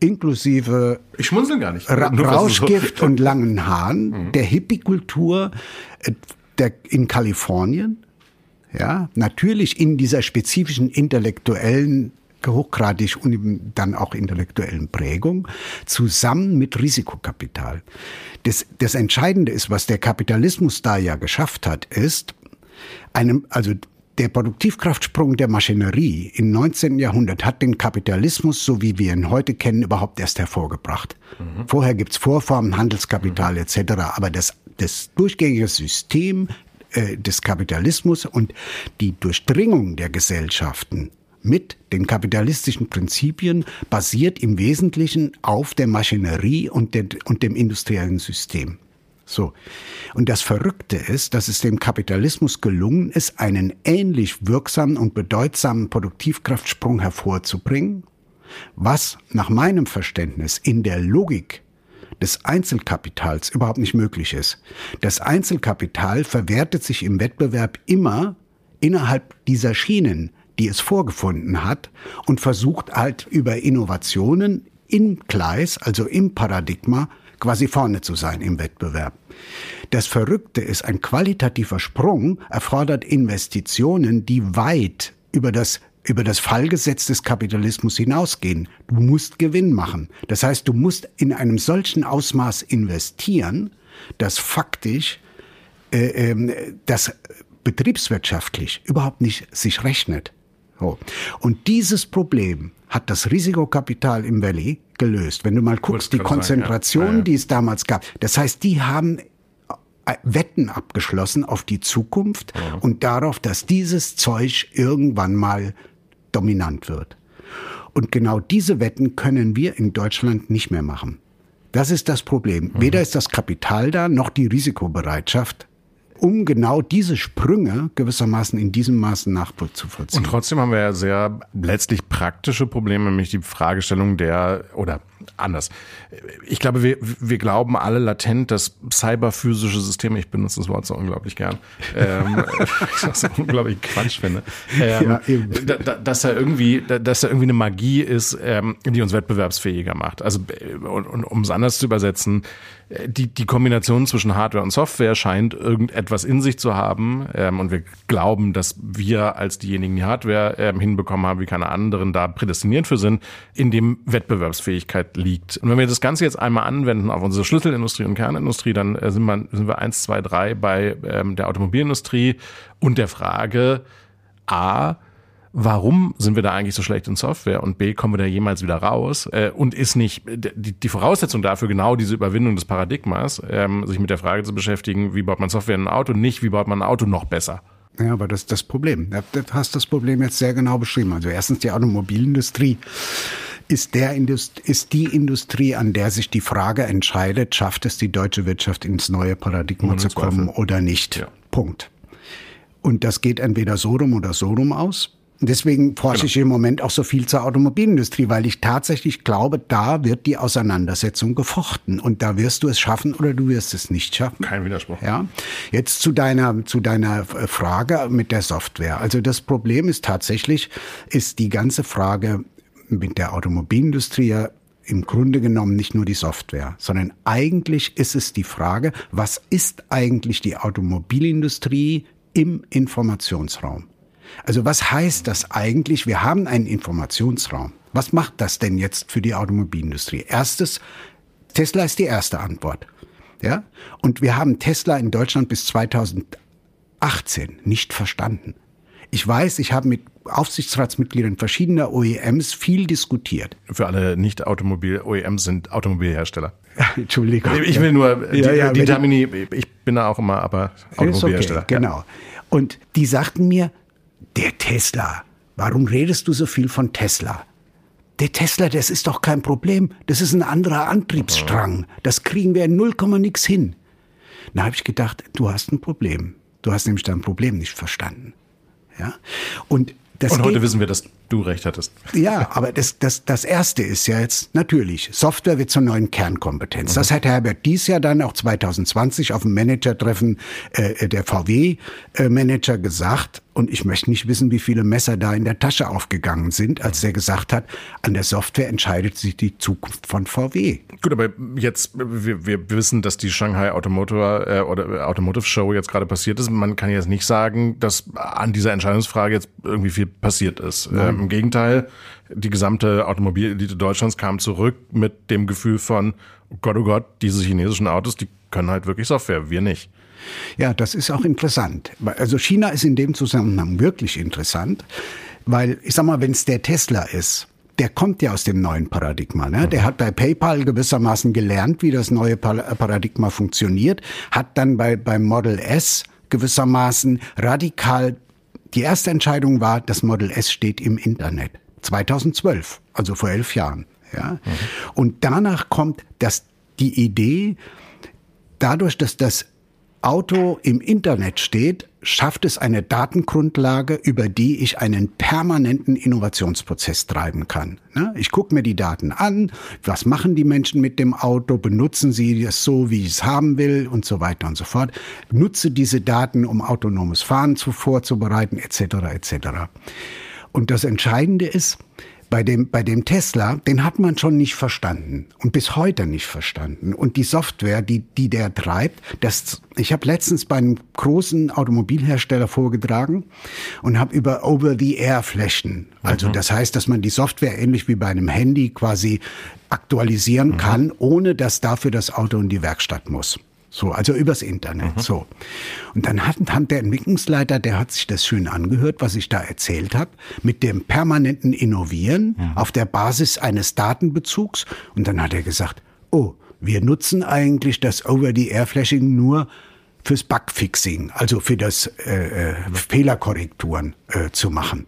inklusive ich schmunzel gar nicht. Ra Rauschgift und langen Haaren, mhm. der Hippie-Kultur äh, in Kalifornien, ja, natürlich in dieser spezifischen intellektuellen hochgradig und dann auch intellektuellen Prägung zusammen mit Risikokapital. Das, das Entscheidende ist, was der Kapitalismus da ja geschafft hat, ist, einem, also der Produktivkraftsprung der Maschinerie im 19. Jahrhundert hat den Kapitalismus, so wie wir ihn heute kennen, überhaupt erst hervorgebracht. Mhm. Vorher gibt's Vorformen, Handelskapital mhm. etc., aber das, das durchgängige System äh, des Kapitalismus und die Durchdringung der Gesellschaften mit den kapitalistischen Prinzipien basiert im Wesentlichen auf der Maschinerie und, der, und dem industriellen System. So. Und das Verrückte ist, dass es dem Kapitalismus gelungen ist, einen ähnlich wirksamen und bedeutsamen Produktivkraftsprung hervorzubringen, was nach meinem Verständnis in der Logik des Einzelkapitals überhaupt nicht möglich ist. Das Einzelkapital verwertet sich im Wettbewerb immer innerhalb dieser Schienen, die es vorgefunden hat und versucht halt über Innovationen im Gleis, also im Paradigma, quasi vorne zu sein im Wettbewerb. Das Verrückte ist, ein qualitativer Sprung erfordert Investitionen, die weit über das über das Fallgesetz des Kapitalismus hinausgehen. Du musst Gewinn machen. Das heißt, du musst in einem solchen Ausmaß investieren, dass faktisch äh, äh, das betriebswirtschaftlich überhaupt nicht sich rechnet. So. Und dieses Problem hat das Risikokapital im Valley gelöst. Wenn du mal guckst, die Konzentration, sagen, ja. die es damals gab, das heißt, die haben äh, Wetten abgeschlossen auf die Zukunft ja. und darauf, dass dieses Zeug irgendwann mal dominant wird. Und genau diese Wetten können wir in Deutschland nicht mehr machen. Das ist das Problem. Weder ist das Kapital da, noch die Risikobereitschaft um genau diese Sprünge gewissermaßen in diesem Maßen nachzuvollziehen. Und trotzdem haben wir ja sehr letztlich praktische Probleme, nämlich die Fragestellung der, oder anders. Ich glaube, wir, wir glauben alle latent, dass cyberphysische Systeme, ich benutze das Wort so unglaublich gern, ähm, ich das unglaublich Quatsch finde, ähm, ja, da, dass da irgendwie, dass da irgendwie eine Magie ist, ähm, die uns wettbewerbsfähiger macht. Also, und, und um es anders zu übersetzen, die, die Kombination zwischen Hardware und Software scheint irgendetwas in sich zu haben. Ähm, und wir glauben, dass wir als diejenigen, die Hardware ähm, hinbekommen haben, wie keine anderen, da prädestiniert für sind, in dem Wettbewerbsfähigkeit liegt. Und wenn wir das Ganze jetzt einmal anwenden auf unsere Schlüsselindustrie und Kernindustrie, dann äh, sind, wir, sind wir eins, zwei, drei bei ähm, der Automobilindustrie und der Frage, A, warum sind wir da eigentlich so schlecht in Software und B, kommen wir da jemals wieder raus äh, und ist nicht die, die Voraussetzung dafür genau diese Überwindung des Paradigmas, ähm, sich mit der Frage zu beschäftigen, wie baut man Software in ein Auto, nicht wie baut man ein Auto noch besser. Ja, aber das ist das Problem. Du hast das Problem jetzt sehr genau beschrieben. Also erstens die Automobilindustrie ist, der Indust ist die Industrie, an der sich die Frage entscheidet, schafft es die deutsche Wirtschaft ins neue Paradigma Ohne zu kommen Zweifel. oder nicht. Ja. Punkt. Und das geht entweder so rum oder so rum aus. Deswegen forsche genau. ich im Moment auch so viel zur Automobilindustrie, weil ich tatsächlich glaube, da wird die Auseinandersetzung gefochten und da wirst du es schaffen oder du wirst es nicht schaffen. Kein Widerspruch. Ja. Jetzt zu deiner zu deiner Frage mit der Software. Also das Problem ist tatsächlich ist die ganze Frage mit der Automobilindustrie ja im Grunde genommen nicht nur die Software, sondern eigentlich ist es die Frage, was ist eigentlich die Automobilindustrie im Informationsraum? Also was heißt das eigentlich? Wir haben einen Informationsraum. Was macht das denn jetzt für die Automobilindustrie? Erstes, Tesla ist die erste Antwort. Ja? Und wir haben Tesla in Deutschland bis 2018 nicht verstanden. Ich weiß, ich habe mit Aufsichtsratsmitgliedern verschiedener OEMs viel diskutiert. Für alle Nicht-Automobil-OEMs sind Automobilhersteller. Entschuldigung. Ich will nur, die, ja, ja, die Termini, ich bin da auch immer, aber Automobilhersteller. Okay, genau. Und die sagten mir, der Tesla. Warum redest du so viel von Tesla? Der Tesla, das ist doch kein Problem. Das ist ein anderer Antriebsstrang. Das kriegen wir in null Komma nix hin. Da habe ich gedacht, du hast ein Problem. Du hast nämlich dein Problem nicht verstanden. Ja? Und das Und heute wissen wir, dass du recht hattest. Ja, aber das, das, das Erste ist ja jetzt natürlich, Software wird zur neuen Kernkompetenz. Mhm. Das hat Herbert dies Jahr dann auch 2020 auf dem Managertreffen äh, der VW-Manager äh, gesagt. Und ich möchte nicht wissen, wie viele Messer da in der Tasche aufgegangen sind, als er gesagt hat, an der Software entscheidet sich die Zukunft von VW. Gut, aber jetzt, wir, wir wissen, dass die Shanghai Automotive, äh, oder Automotive Show jetzt gerade passiert ist. Man kann jetzt nicht sagen, dass an dieser Entscheidungsfrage jetzt irgendwie viel passiert ist. Ähm, Im Gegenteil, die gesamte Automobilelite Deutschlands kam zurück mit dem Gefühl von, oh Gott, oh Gott, diese chinesischen Autos, die können halt wirklich Software, wir nicht. Ja, das ist auch interessant. Also China ist in dem Zusammenhang wirklich interessant, weil ich sag mal, wenn es der Tesla ist, der kommt ja aus dem neuen Paradigma. Ne? Der hat bei PayPal gewissermaßen gelernt, wie das neue Paradigma funktioniert, hat dann bei, beim Model S gewissermaßen radikal, die erste Entscheidung war, das Model S steht im Internet. 2012, also vor elf Jahren. Ja? Mhm. Und danach kommt das, die Idee, dadurch, dass das Auto im Internet steht, schafft es eine Datengrundlage, über die ich einen permanenten Innovationsprozess treiben kann. Ne? Ich gucke mir die Daten an, was machen die Menschen mit dem Auto, benutzen sie das so, wie ich es haben will und so weiter und so fort. Nutze diese Daten, um autonomes Fahren zu vorzubereiten, etc. etc. Und das Entscheidende ist, bei dem, bei dem Tesla, den hat man schon nicht verstanden und bis heute nicht verstanden. Und die Software, die, die der treibt, das, ich habe letztens bei einem großen Automobilhersteller vorgetragen und habe über Over-the-Air-Flächen, also mhm. das heißt, dass man die Software ähnlich wie bei einem Handy quasi aktualisieren mhm. kann, ohne dass dafür das Auto in die Werkstatt muss. So, also übers Internet. Mhm. So. Und dann hat, hat der Entwicklungsleiter, der hat sich das schön angehört, was ich da erzählt habe, mit dem permanenten Innovieren mhm. auf der Basis eines Datenbezugs. Und dann hat er gesagt, oh, wir nutzen eigentlich das Over-the-Air-Flashing nur fürs Bugfixing, also für das äh, äh, Fehlerkorrekturen äh, zu machen.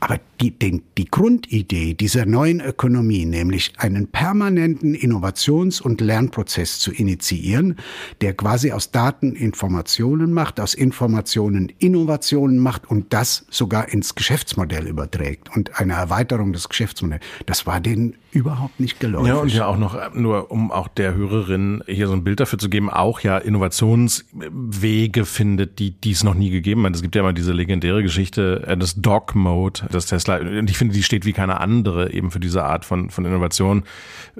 Aber die, den, die Grundidee dieser neuen Ökonomie, nämlich einen permanenten Innovations- und Lernprozess zu initiieren, der quasi aus Daten Informationen macht, aus Informationen Innovationen macht und das sogar ins Geschäftsmodell überträgt und eine Erweiterung des Geschäftsmodells. Das war denen überhaupt nicht geläufig. Ja, und ja auch noch, nur um auch der Hörerin hier so ein Bild dafür zu geben, auch ja Innovationswege findet, die, die es noch nie gegeben hat. Es gibt ja immer diese legendäre Geschichte äh, des Dog Mode, das Tesla, und ich finde, die steht wie keine andere eben für diese Art von, von Innovation.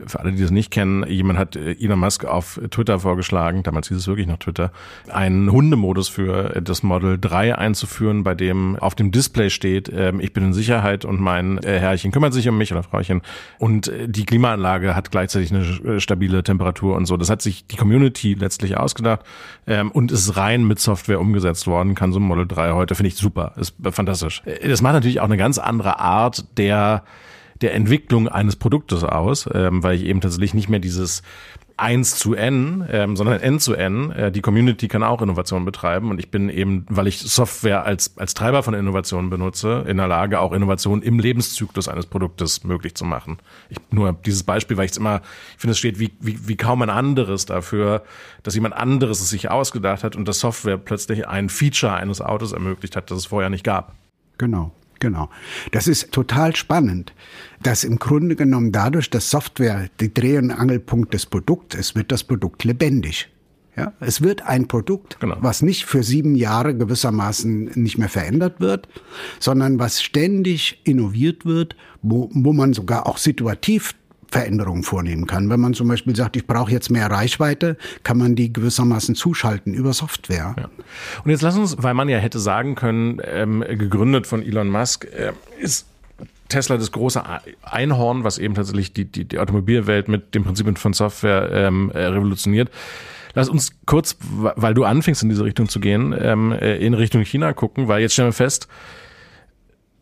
Für alle, die das nicht kennen, jemand hat äh, Elon Musk auf Twitter vorgeschlagen, damals hieß es wirklich noch Twitter, einen Hundemodus für das Model 3 einzuführen, bei dem auf dem Display steht, ähm, ich bin in Sicherheit und mein äh, Herrchen kümmert sich um mich oder Frauchen und die Klimaanlage hat gleichzeitig eine stabile Temperatur und so. Das hat sich die Community letztlich ausgedacht ähm, und ist rein mit Software umgesetzt worden, kann so ein Model 3 heute, finde ich super, ist fantastisch. Das macht natürlich auch eine ganz andere Art der der Entwicklung eines Produktes aus, ähm, weil ich eben tatsächlich nicht mehr dieses eins zu N, ähm, sondern N zu N. Äh, die Community kann auch Innovation betreiben und ich bin eben, weil ich Software als, als Treiber von Innovationen benutze, in der Lage, auch Innovationen im Lebenszyklus eines Produktes möglich zu machen. Ich, nur dieses Beispiel, weil ich es immer, ich finde, es steht wie, wie, wie kaum ein anderes dafür, dass jemand anderes es sich ausgedacht hat und das Software plötzlich ein Feature eines Autos ermöglicht hat, das es vorher nicht gab. Genau. Genau. Das ist total spannend, dass im Grunde genommen dadurch, dass Software die Dreh- und Angelpunkt des Produkts ist, wird das Produkt lebendig. Ja, es wird ein Produkt, genau. was nicht für sieben Jahre gewissermaßen nicht mehr verändert wird, sondern was ständig innoviert wird, wo, wo man sogar auch situativ Veränderungen vornehmen kann. Wenn man zum Beispiel sagt, ich brauche jetzt mehr Reichweite, kann man die gewissermaßen zuschalten über Software. Ja. Und jetzt lass uns, weil man ja hätte sagen können, ähm, gegründet von Elon Musk, äh, ist Tesla das große Einhorn, was eben tatsächlich die, die, die Automobilwelt mit dem Prinzip von Software ähm, äh, revolutioniert. Lass uns kurz, weil du anfängst in diese Richtung zu gehen, ähm, äh, in Richtung China gucken, weil jetzt stellen wir fest,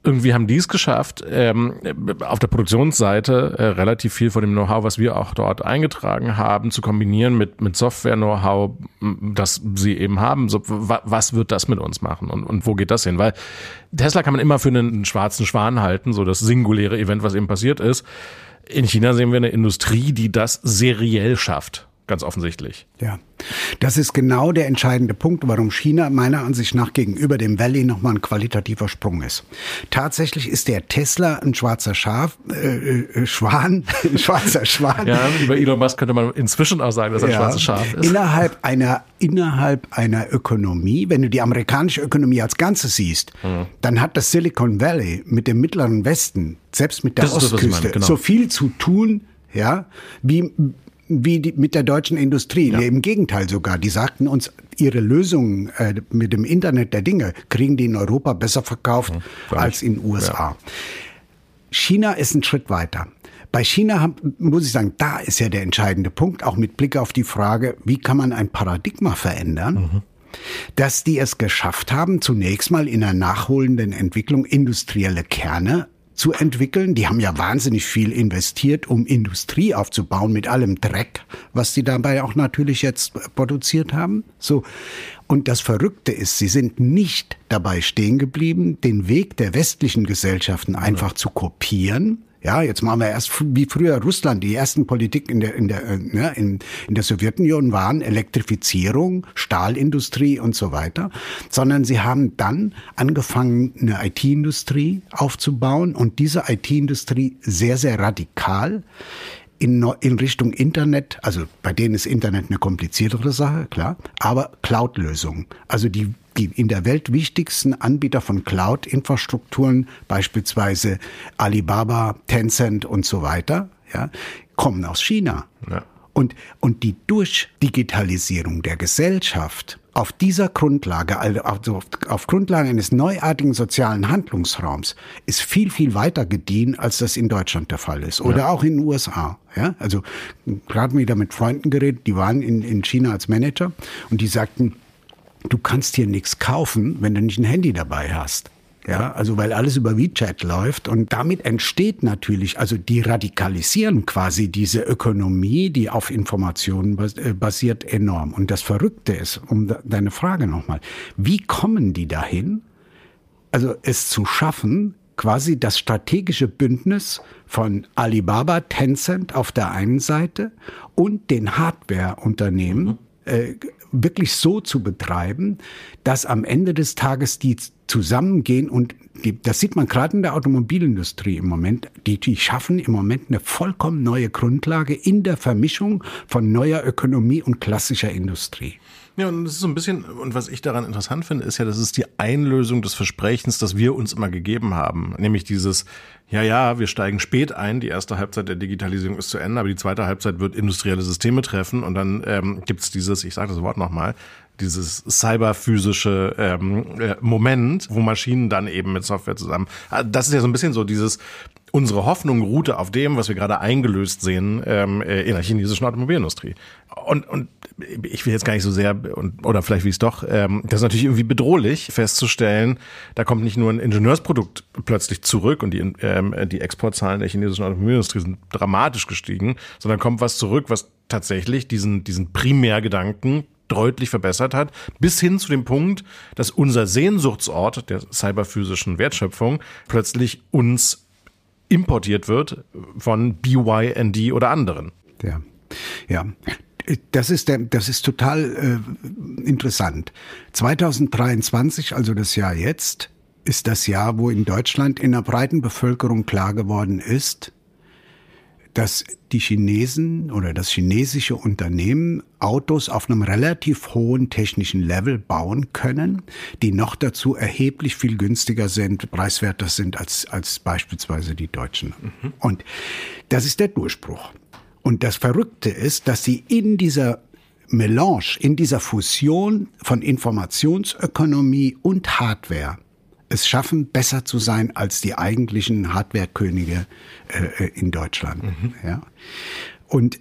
irgendwie haben die es geschafft, ähm, auf der Produktionsseite äh, relativ viel von dem Know-how, was wir auch dort eingetragen haben, zu kombinieren mit, mit Software-Know-how, das sie eben haben. So, was wird das mit uns machen und, und wo geht das hin? Weil Tesla kann man immer für einen schwarzen Schwan halten, so das singuläre Event, was eben passiert ist. In China sehen wir eine Industrie, die das seriell schafft ganz offensichtlich. Ja, das ist genau der entscheidende Punkt, warum China meiner Ansicht nach gegenüber dem Valley nochmal ein qualitativer Sprung ist. Tatsächlich ist der Tesla ein schwarzer Schaf, äh, äh, Schwan, ein schwarzer Schwan. Ja, über Elon Musk könnte man inzwischen auch sagen, dass er ja, ein schwarzes Schaf ist. Innerhalb einer, innerhalb einer Ökonomie, wenn du die amerikanische Ökonomie als Ganzes siehst, mhm. dann hat das Silicon Valley mit dem mittleren Westen, selbst mit der das Ostküste, das, genau. so viel zu tun, ja, wie wie die, mit der deutschen Industrie. Ja. Im Gegenteil sogar. Die sagten uns, ihre Lösungen äh, mit dem Internet der Dinge kriegen die in Europa besser verkauft ja, als in den USA. Ja. China ist ein Schritt weiter. Bei China muss ich sagen, da ist ja der entscheidende Punkt, auch mit Blick auf die Frage, wie kann man ein Paradigma verändern? Mhm dass die es geschafft haben, zunächst mal in der nachholenden Entwicklung industrielle Kerne zu entwickeln. Die haben ja wahnsinnig viel investiert, um Industrie aufzubauen mit allem Dreck, was sie dabei auch natürlich jetzt produziert haben. So. Und das Verrückte ist, sie sind nicht dabei stehen geblieben, den Weg der westlichen Gesellschaften einfach zu kopieren, ja, jetzt machen wir erst wie früher Russland. Die ersten Politik in der, in der, äh, ne, in, in der Sowjetunion waren Elektrifizierung, Stahlindustrie und so weiter. Sondern sie haben dann angefangen, eine IT-Industrie aufzubauen und diese IT-Industrie sehr, sehr radikal in, in Richtung Internet, also bei denen ist Internet eine kompliziertere Sache, klar, aber Cloud-Lösungen. Also die die in der Welt wichtigsten Anbieter von Cloud-Infrastrukturen, beispielsweise Alibaba, Tencent und so weiter, ja, kommen aus China. Ja. Und, und die Durchdigitalisierung der Gesellschaft auf dieser Grundlage, also auf, Grundlage eines neuartigen sozialen Handlungsraums, ist viel, viel weiter gediehen, als das in Deutschland der Fall ist. Oder ja. auch in den USA. Ja, also gerade wieder mit Freunden geredet, die waren in, in China als Manager und die sagten, du kannst hier nichts kaufen, wenn du nicht ein Handy dabei hast. Ja, also weil alles über WeChat läuft und damit entsteht natürlich, also die radikalisieren quasi diese Ökonomie, die auf Informationen äh, basiert, enorm. Und das Verrückte ist, um deine Frage nochmal, wie kommen die dahin, also es zu schaffen, quasi das strategische Bündnis von Alibaba, Tencent auf der einen Seite und den Hardware-Unternehmen mhm. äh, wirklich so zu betreiben, dass am Ende des Tages die zusammengehen und die, das sieht man gerade in der Automobilindustrie im Moment, die, die schaffen im Moment eine vollkommen neue Grundlage in der Vermischung von neuer Ökonomie und klassischer Industrie. Ja, und das ist so ein bisschen, und was ich daran interessant finde, ist ja, das ist die Einlösung des Versprechens, das wir uns immer gegeben haben. Nämlich dieses, ja, ja, wir steigen spät ein, die erste Halbzeit der Digitalisierung ist zu Ende, aber die zweite Halbzeit wird industrielle Systeme treffen und dann ähm, gibt dieses, ich sage das Wort nochmal, dieses cyberphysische ähm, äh, Moment, wo Maschinen dann eben mit Software zusammen. Ah, das ist ja so ein bisschen so dieses unsere Hoffnung ruhte auf dem, was wir gerade eingelöst sehen ähm, äh, in der chinesischen Automobilindustrie. Und, und ich will jetzt gar nicht so sehr, und, oder vielleicht wie es doch, ähm, das ist natürlich irgendwie bedrohlich festzustellen, da kommt nicht nur ein Ingenieursprodukt plötzlich zurück und die, ähm, die Exportzahlen der chinesischen Automobilindustrie sind dramatisch gestiegen, sondern kommt was zurück, was tatsächlich diesen, diesen Primärgedanken deutlich verbessert hat, bis hin zu dem Punkt, dass unser Sehnsuchtsort der cyberphysischen Wertschöpfung plötzlich uns importiert wird von BYND oder anderen. Ja, ja. Das ist, der, das ist total äh, interessant. 2023, also das Jahr jetzt, ist das Jahr, wo in Deutschland in der breiten Bevölkerung klar geworden ist, dass die Chinesen oder das chinesische Unternehmen Autos auf einem relativ hohen technischen Level bauen können, die noch dazu erheblich viel günstiger sind, preiswerter sind als, als beispielsweise die Deutschen. Mhm. Und das ist der Durchbruch. Und das Verrückte ist, dass sie in dieser Melange, in dieser Fusion von Informationsökonomie und Hardware es schaffen, besser zu sein als die eigentlichen Hardwarekönige äh, äh, in Deutschland. Mhm. Ja? Und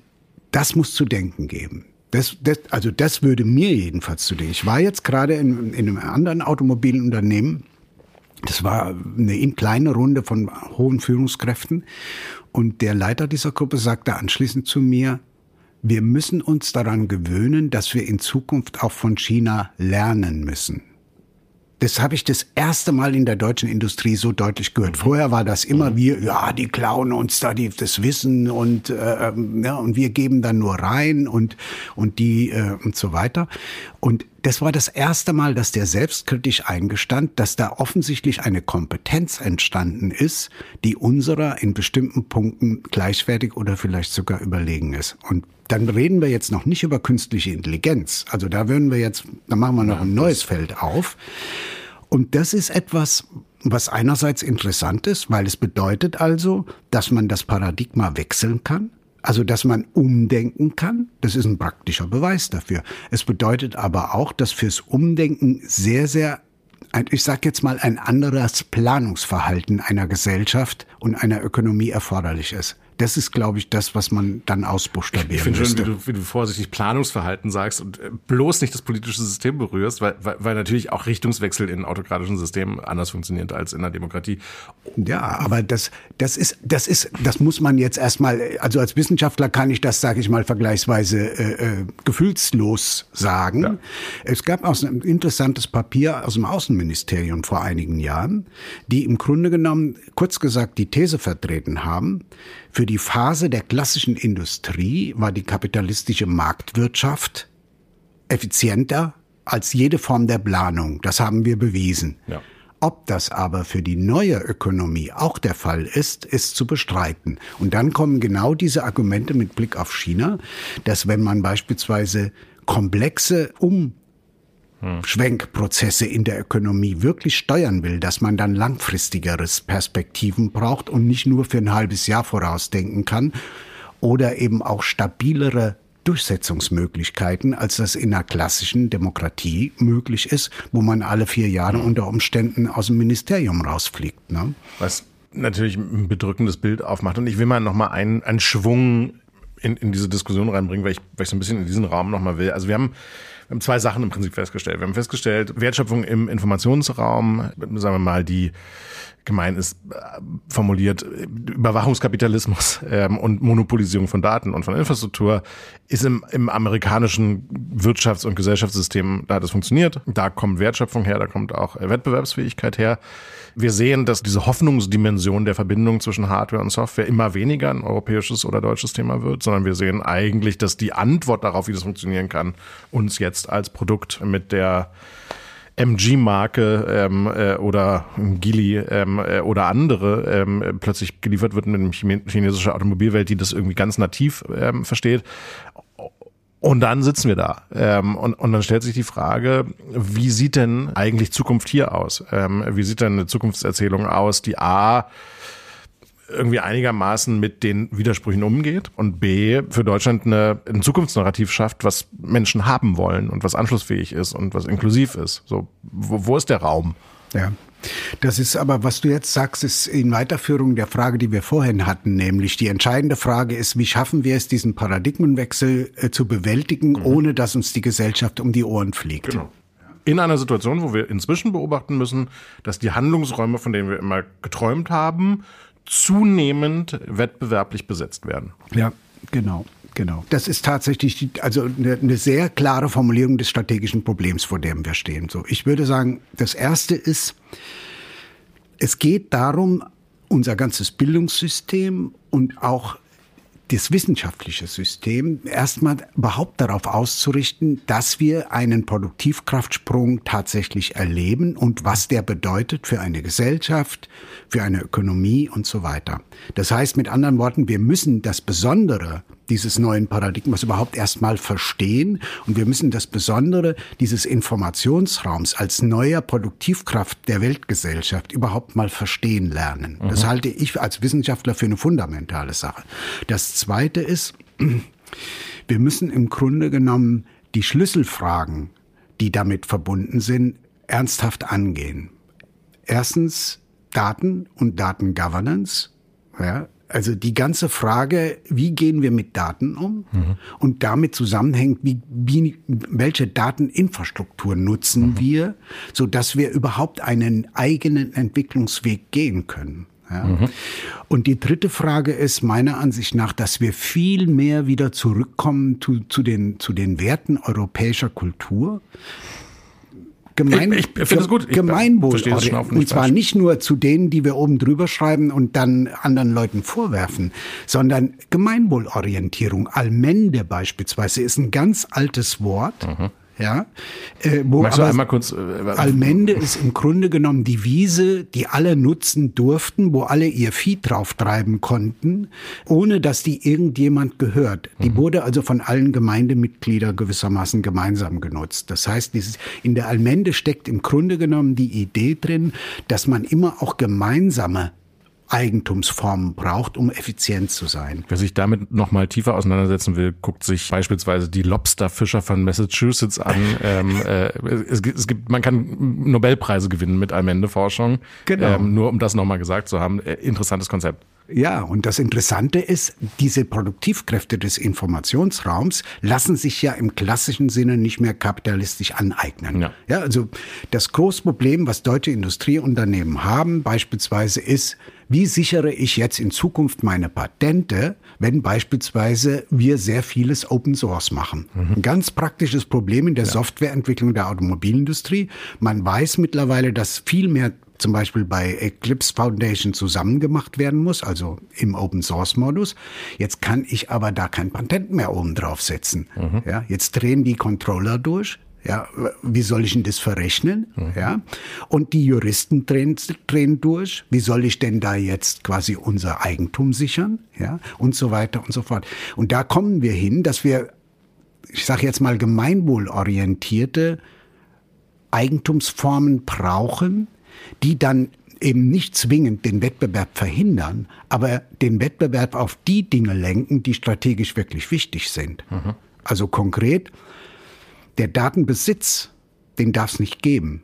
das muss zu denken geben. Das, das, also das würde mir jedenfalls zu denken. Ich war jetzt gerade in, in einem anderen Automobilunternehmen. Das war eine kleine Runde von hohen Führungskräften. Und der Leiter dieser Gruppe sagte anschließend zu mir, wir müssen uns daran gewöhnen, dass wir in Zukunft auch von China lernen müssen. Das habe ich das erste Mal in der deutschen Industrie so deutlich gehört. Mhm. Vorher war das immer mhm. wir, ja, die klauen uns da die, das Wissen und äh, ähm, ja, und wir geben dann nur rein und und die äh, und so weiter. Und das war das erste Mal, dass der selbstkritisch eingestand, dass da offensichtlich eine Kompetenz entstanden ist, die unserer in bestimmten Punkten gleichwertig oder vielleicht sogar überlegen ist. Und dann reden wir jetzt noch nicht über künstliche Intelligenz. Also da würden wir jetzt, da machen wir noch ein neues Feld auf. Und das ist etwas, was einerseits interessant ist, weil es bedeutet also, dass man das Paradigma wechseln kann. Also, dass man umdenken kann, das ist ein praktischer Beweis dafür. Es bedeutet aber auch, dass fürs Umdenken sehr, sehr ich sage jetzt mal, ein anderes Planungsverhalten einer Gesellschaft und einer Ökonomie erforderlich ist. Das ist, glaube ich, das, was man dann ausbuchstabieren Ich finde schön, wie du, wie du vorsichtig Planungsverhalten sagst und äh, bloß nicht das politische System berührst, weil, weil, weil natürlich auch Richtungswechsel in autokratischen Systemen anders funktioniert als in der Demokratie. Ja, aber das, das ist, das ist, das muss man jetzt erstmal, also als Wissenschaftler kann ich das, sage ich mal, vergleichsweise äh, äh, gefühlslos sagen. Ja. Es gab auch ein interessantes Papier aus dem Außenministerium vor einigen Jahren, die im Grunde genommen, kurz gesagt, die These vertreten haben, für die Phase der klassischen Industrie war die kapitalistische Marktwirtschaft effizienter als jede Form der Planung. Das haben wir bewiesen. Ja. Ob das aber für die neue Ökonomie auch der Fall ist, ist zu bestreiten. Und dann kommen genau diese Argumente mit Blick auf China, dass wenn man beispielsweise komplexe um Schwenkprozesse in der Ökonomie wirklich steuern will, dass man dann langfristigeres Perspektiven braucht und nicht nur für ein halbes Jahr vorausdenken kann oder eben auch stabilere Durchsetzungsmöglichkeiten, als das in einer klassischen Demokratie möglich ist, wo man alle vier Jahre unter Umständen aus dem Ministerium rausfliegt. Ne? Was natürlich ein bedrückendes Bild aufmacht. Und ich will mal nochmal einen, einen Schwung in, in diese Diskussion reinbringen, weil ich, weil ich so ein bisschen in diesen Raum nochmal will. Also wir haben wir haben zwei Sachen im Prinzip festgestellt. Wir haben festgestellt, Wertschöpfung im Informationsraum, sagen wir mal, die gemein ist, äh, formuliert, Überwachungskapitalismus ähm, und Monopolisierung von Daten und von Infrastruktur ist im, im amerikanischen Wirtschafts- und Gesellschaftssystem, da hat es funktioniert. Da kommt Wertschöpfung her, da kommt auch Wettbewerbsfähigkeit her. Wir sehen, dass diese Hoffnungsdimension der Verbindung zwischen Hardware und Software immer weniger ein europäisches oder deutsches Thema wird, sondern wir sehen eigentlich, dass die Antwort darauf, wie das funktionieren kann, uns jetzt als Produkt mit der MG-Marke ähm, äh, oder Gili ähm, äh, oder andere ähm, plötzlich geliefert wird in eine chinesische Automobilwelt, die das irgendwie ganz nativ ähm, versteht. Und dann sitzen wir da. Ähm, und, und dann stellt sich die Frage, wie sieht denn eigentlich Zukunft hier aus? Ähm, wie sieht denn eine Zukunftserzählung aus, die A irgendwie einigermaßen mit den Widersprüchen umgeht und B für Deutschland eine, ein Zukunftsnarrativ schafft, was Menschen haben wollen und was anschlussfähig ist und was inklusiv ist. So, wo, wo ist der Raum? Ja. Das ist aber, was du jetzt sagst, ist in Weiterführung der Frage, die wir vorhin hatten, nämlich die entscheidende Frage ist, wie schaffen wir es, diesen Paradigmenwechsel äh, zu bewältigen, mhm. ohne dass uns die Gesellschaft um die Ohren fliegt. Genau. In einer Situation, wo wir inzwischen beobachten müssen, dass die Handlungsräume, von denen wir immer geträumt haben, zunehmend wettbewerblich besetzt werden. Ja, genau. Genau. Das ist tatsächlich also eine, eine, sehr klare Formulierung des strategischen Problems, vor dem wir stehen. So, ich würde sagen, das erste ist, es geht darum, unser ganzes Bildungssystem und auch das wissenschaftliche System erstmal überhaupt darauf auszurichten, dass wir einen Produktivkraftsprung tatsächlich erleben und was der bedeutet für eine Gesellschaft, für eine Ökonomie und so weiter. Das heißt mit anderen Worten, wir müssen das Besondere dieses neuen Paradigmas überhaupt erstmal verstehen. Und wir müssen das Besondere dieses Informationsraums als neuer Produktivkraft der Weltgesellschaft überhaupt mal verstehen lernen. Mhm. Das halte ich als Wissenschaftler für eine fundamentale Sache. Das Zweite ist, wir müssen im Grunde genommen die Schlüsselfragen, die damit verbunden sind, ernsthaft angehen. Erstens Daten und Datengovernance. Ja, also die ganze Frage, wie gehen wir mit Daten um mhm. und damit zusammenhängt, wie, wie, welche Dateninfrastruktur nutzen mhm. wir, so dass wir überhaupt einen eigenen Entwicklungsweg gehen können. Ja. Mhm. Und die dritte Frage ist meiner Ansicht nach, dass wir viel mehr wieder zurückkommen zu, zu, den, zu den Werten europäischer Kultur. Gemein, ich, ich finde es gut. Gemeinwohl. Und zwar nicht nur zu denen, die wir oben drüber schreiben und dann anderen Leuten vorwerfen, sondern Gemeinwohlorientierung. Allmende beispielsweise ist ein ganz altes Wort. Mhm ja, äh, wo Magst du einmal kurz, äh, Almende ist im Grunde genommen die Wiese, die alle nutzen durften, wo alle ihr Vieh drauf treiben konnten, ohne dass die irgendjemand gehört. Die mhm. wurde also von allen Gemeindemitgliedern gewissermaßen gemeinsam genutzt. Das heißt, dieses, in der Almende steckt im Grunde genommen die Idee drin, dass man immer auch gemeinsame Eigentumsformen braucht, um effizient zu sein. Wer sich damit noch mal tiefer auseinandersetzen will, guckt sich beispielsweise die Lobsterfischer von Massachusetts an. ähm, äh, es, es, gibt, man kann Nobelpreise gewinnen mit Allmende-Forschung. Genau. Ähm, nur um das noch mal gesagt zu haben, äh, interessantes Konzept. Ja, und das Interessante ist, diese Produktivkräfte des Informationsraums lassen sich ja im klassischen Sinne nicht mehr kapitalistisch aneignen. Ja, ja also das große Problem, was deutsche Industrieunternehmen haben, beispielsweise ist, wie sichere ich jetzt in Zukunft meine Patente, wenn beispielsweise wir sehr vieles Open Source machen? Mhm. Ein ganz praktisches Problem in der ja. Softwareentwicklung der Automobilindustrie. Man weiß mittlerweile, dass viel mehr zum Beispiel bei Eclipse Foundation zusammen gemacht werden muss, also im Open Source Modus. Jetzt kann ich aber da kein Patent mehr oben drauf setzen. Mhm. Ja, jetzt drehen die Controller durch. Ja, wie soll ich denn das verrechnen? Mhm. Ja, und die Juristen drehen, drehen durch. Wie soll ich denn da jetzt quasi unser Eigentum sichern? Ja, und so weiter und so fort. Und da kommen wir hin, dass wir, ich sage jetzt mal, gemeinwohlorientierte Eigentumsformen brauchen, die dann eben nicht zwingend den Wettbewerb verhindern, aber den Wettbewerb auf die Dinge lenken, die strategisch wirklich wichtig sind. Mhm. Also konkret, der Datenbesitz, den darf es nicht geben.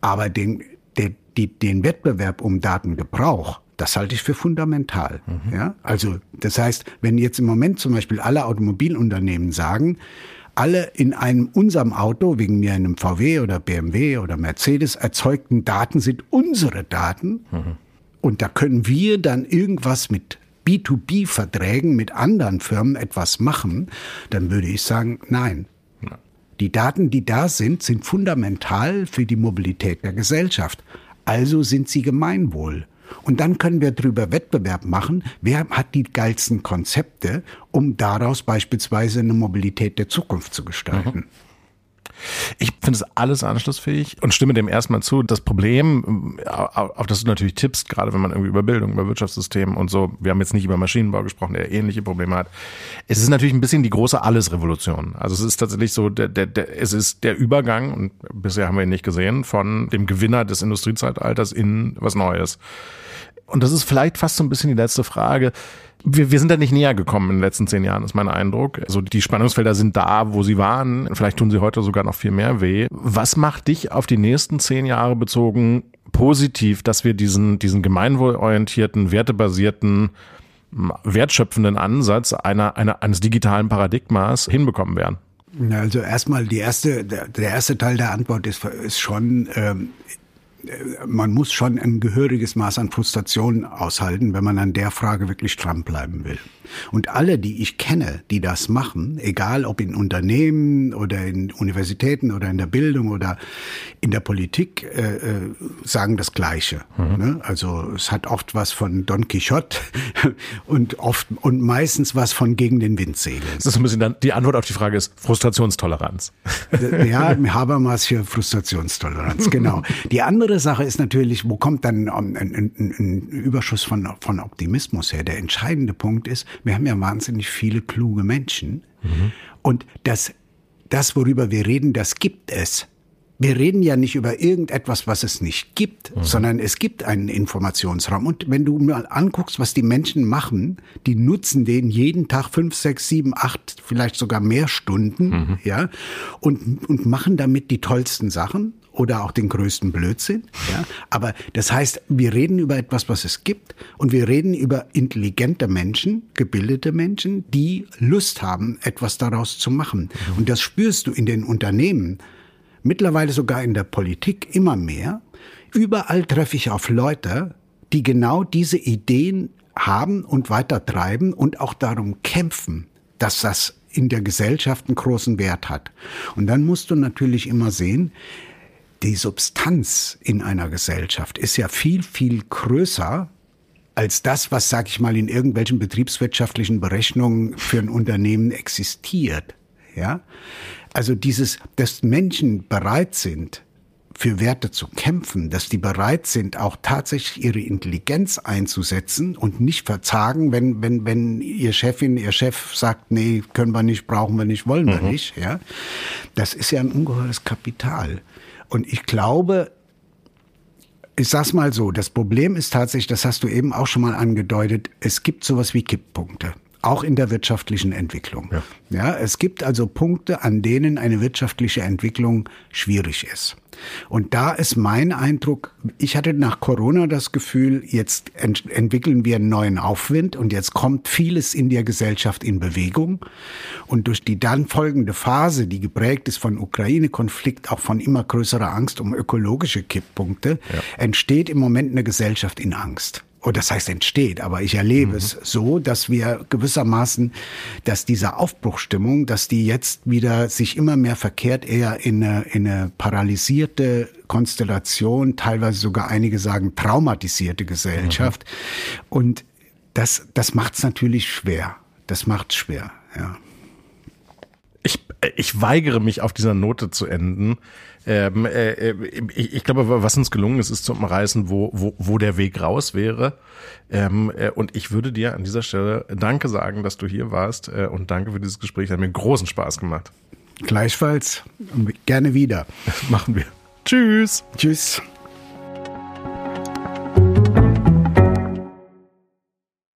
Aber den, der, die, den Wettbewerb um Datengebrauch, das halte ich für fundamental. Mhm. Ja? Also, das heißt, wenn jetzt im Moment zum Beispiel alle Automobilunternehmen sagen, alle in einem unserem Auto, wegen mir einem VW oder BMW oder Mercedes erzeugten Daten sind unsere Daten. Mhm. Und da können wir dann irgendwas mit B2B-Verträgen mit anderen Firmen etwas machen, dann würde ich sagen, nein. Die Daten, die da sind, sind fundamental für die Mobilität der Gesellschaft. Also sind sie Gemeinwohl. Und dann können wir darüber Wettbewerb machen, wer hat die geilsten Konzepte, um daraus beispielsweise eine Mobilität der Zukunft zu gestalten. Mhm. Ich finde es alles anschlussfähig und stimme dem erstmal zu. Das Problem, auf das du natürlich tippst, gerade wenn man irgendwie über Bildung, über Wirtschaftssystem und so, wir haben jetzt nicht über Maschinenbau gesprochen, der ähnliche Probleme hat. Es ist natürlich ein bisschen die große Alles-Revolution. Also es ist tatsächlich so, der, der, der, es ist der Übergang, und bisher haben wir ihn nicht gesehen, von dem Gewinner des Industriezeitalters in was Neues. Und das ist vielleicht fast so ein bisschen die letzte Frage wir, wir sind da nicht näher gekommen in den letzten zehn Jahren, ist mein Eindruck. Also die Spannungsfelder sind da, wo sie waren. Vielleicht tun sie heute sogar noch viel mehr weh. Was macht dich auf die nächsten zehn Jahre bezogen positiv, dass wir diesen, diesen gemeinwohlorientierten, wertebasierten, wertschöpfenden Ansatz einer, einer, eines digitalen Paradigmas hinbekommen werden? Also erstmal die erste, der, der erste Teil der Antwort ist, ist schon, ähm, man muss schon ein gehöriges Maß an Frustration aushalten, wenn man an der Frage wirklich dranbleiben will. Und alle, die ich kenne, die das machen, egal ob in Unternehmen oder in Universitäten oder in der Bildung oder in der Politik, äh, äh sagen das Gleiche. Mhm. Ne? Also es hat oft was von Don Quixote und oft und meistens was von gegen den Wind segeln. Das ist ein bisschen dann, die Antwort auf die Frage ist Frustrationstoleranz. ja, Habermas hier Frustrationstoleranz, genau. Die andere Sache ist natürlich, wo kommt dann ein, ein, ein Überschuss von, von Optimismus her? Der entscheidende Punkt ist, wir haben ja wahnsinnig viele kluge Menschen. Mhm. Und das, das, worüber wir reden, das gibt es. Wir reden ja nicht über irgendetwas, was es nicht gibt, mhm. sondern es gibt einen Informationsraum. Und wenn du mal anguckst, was die Menschen machen, die nutzen den jeden Tag fünf, sechs, sieben, acht, vielleicht sogar mehr Stunden, mhm. ja, und, und machen damit die tollsten Sachen oder auch den größten Blödsinn. Ja? Aber das heißt, wir reden über etwas, was es gibt und wir reden über intelligente Menschen, gebildete Menschen, die Lust haben, etwas daraus zu machen. Und das spürst du in den Unternehmen, mittlerweile sogar in der Politik immer mehr. Überall treffe ich auf Leute, die genau diese Ideen haben und weitertreiben und auch darum kämpfen, dass das in der Gesellschaft einen großen Wert hat. Und dann musst du natürlich immer sehen, die Substanz in einer Gesellschaft ist ja viel, viel größer als das, was, sag ich mal, in irgendwelchen betriebswirtschaftlichen Berechnungen für ein Unternehmen existiert. Ja? Also dieses, dass Menschen bereit sind, für Werte zu kämpfen, dass die bereit sind, auch tatsächlich ihre Intelligenz einzusetzen und nicht verzagen, wenn, wenn, wenn ihr Chefin, ihr Chef sagt, nee, können wir nicht, brauchen wir nicht, wollen wir mhm. nicht, ja. Das ist ja ein ungeheures Kapital. Und ich glaube, ich sag's mal so, das Problem ist tatsächlich, das hast du eben auch schon mal angedeutet, es gibt sowas wie Kipppunkte auch in der wirtschaftlichen Entwicklung. Ja. ja. es gibt also Punkte, an denen eine wirtschaftliche Entwicklung schwierig ist. Und da ist mein Eindruck, ich hatte nach Corona das Gefühl, jetzt ent entwickeln wir einen neuen Aufwind und jetzt kommt vieles in der Gesellschaft in Bewegung. Und durch die dann folgende Phase, die geprägt ist von Ukraine-Konflikt, auch von immer größerer Angst um ökologische Kipppunkte, ja. entsteht im Moment eine Gesellschaft in Angst oder das heißt entsteht, aber ich erlebe mhm. es so, dass wir gewissermaßen, dass diese Aufbruchstimmung, dass die jetzt wieder sich immer mehr verkehrt, eher in eine, in eine paralysierte Konstellation, teilweise sogar einige sagen traumatisierte Gesellschaft. Mhm. Und das, das macht es natürlich schwer. Das macht es schwer, ja. Ich, ich weigere mich auf dieser Note zu enden. Ähm, äh, äh, ich, ich, glaube, was uns gelungen ist, ist zu umreißen, wo, wo, wo der Weg raus wäre. Ähm, äh, und ich würde dir an dieser Stelle Danke sagen, dass du hier warst äh, und danke für dieses Gespräch. Hat mir großen Spaß gemacht. Gleichfalls. Gerne wieder. Machen wir. Tschüss. Tschüss.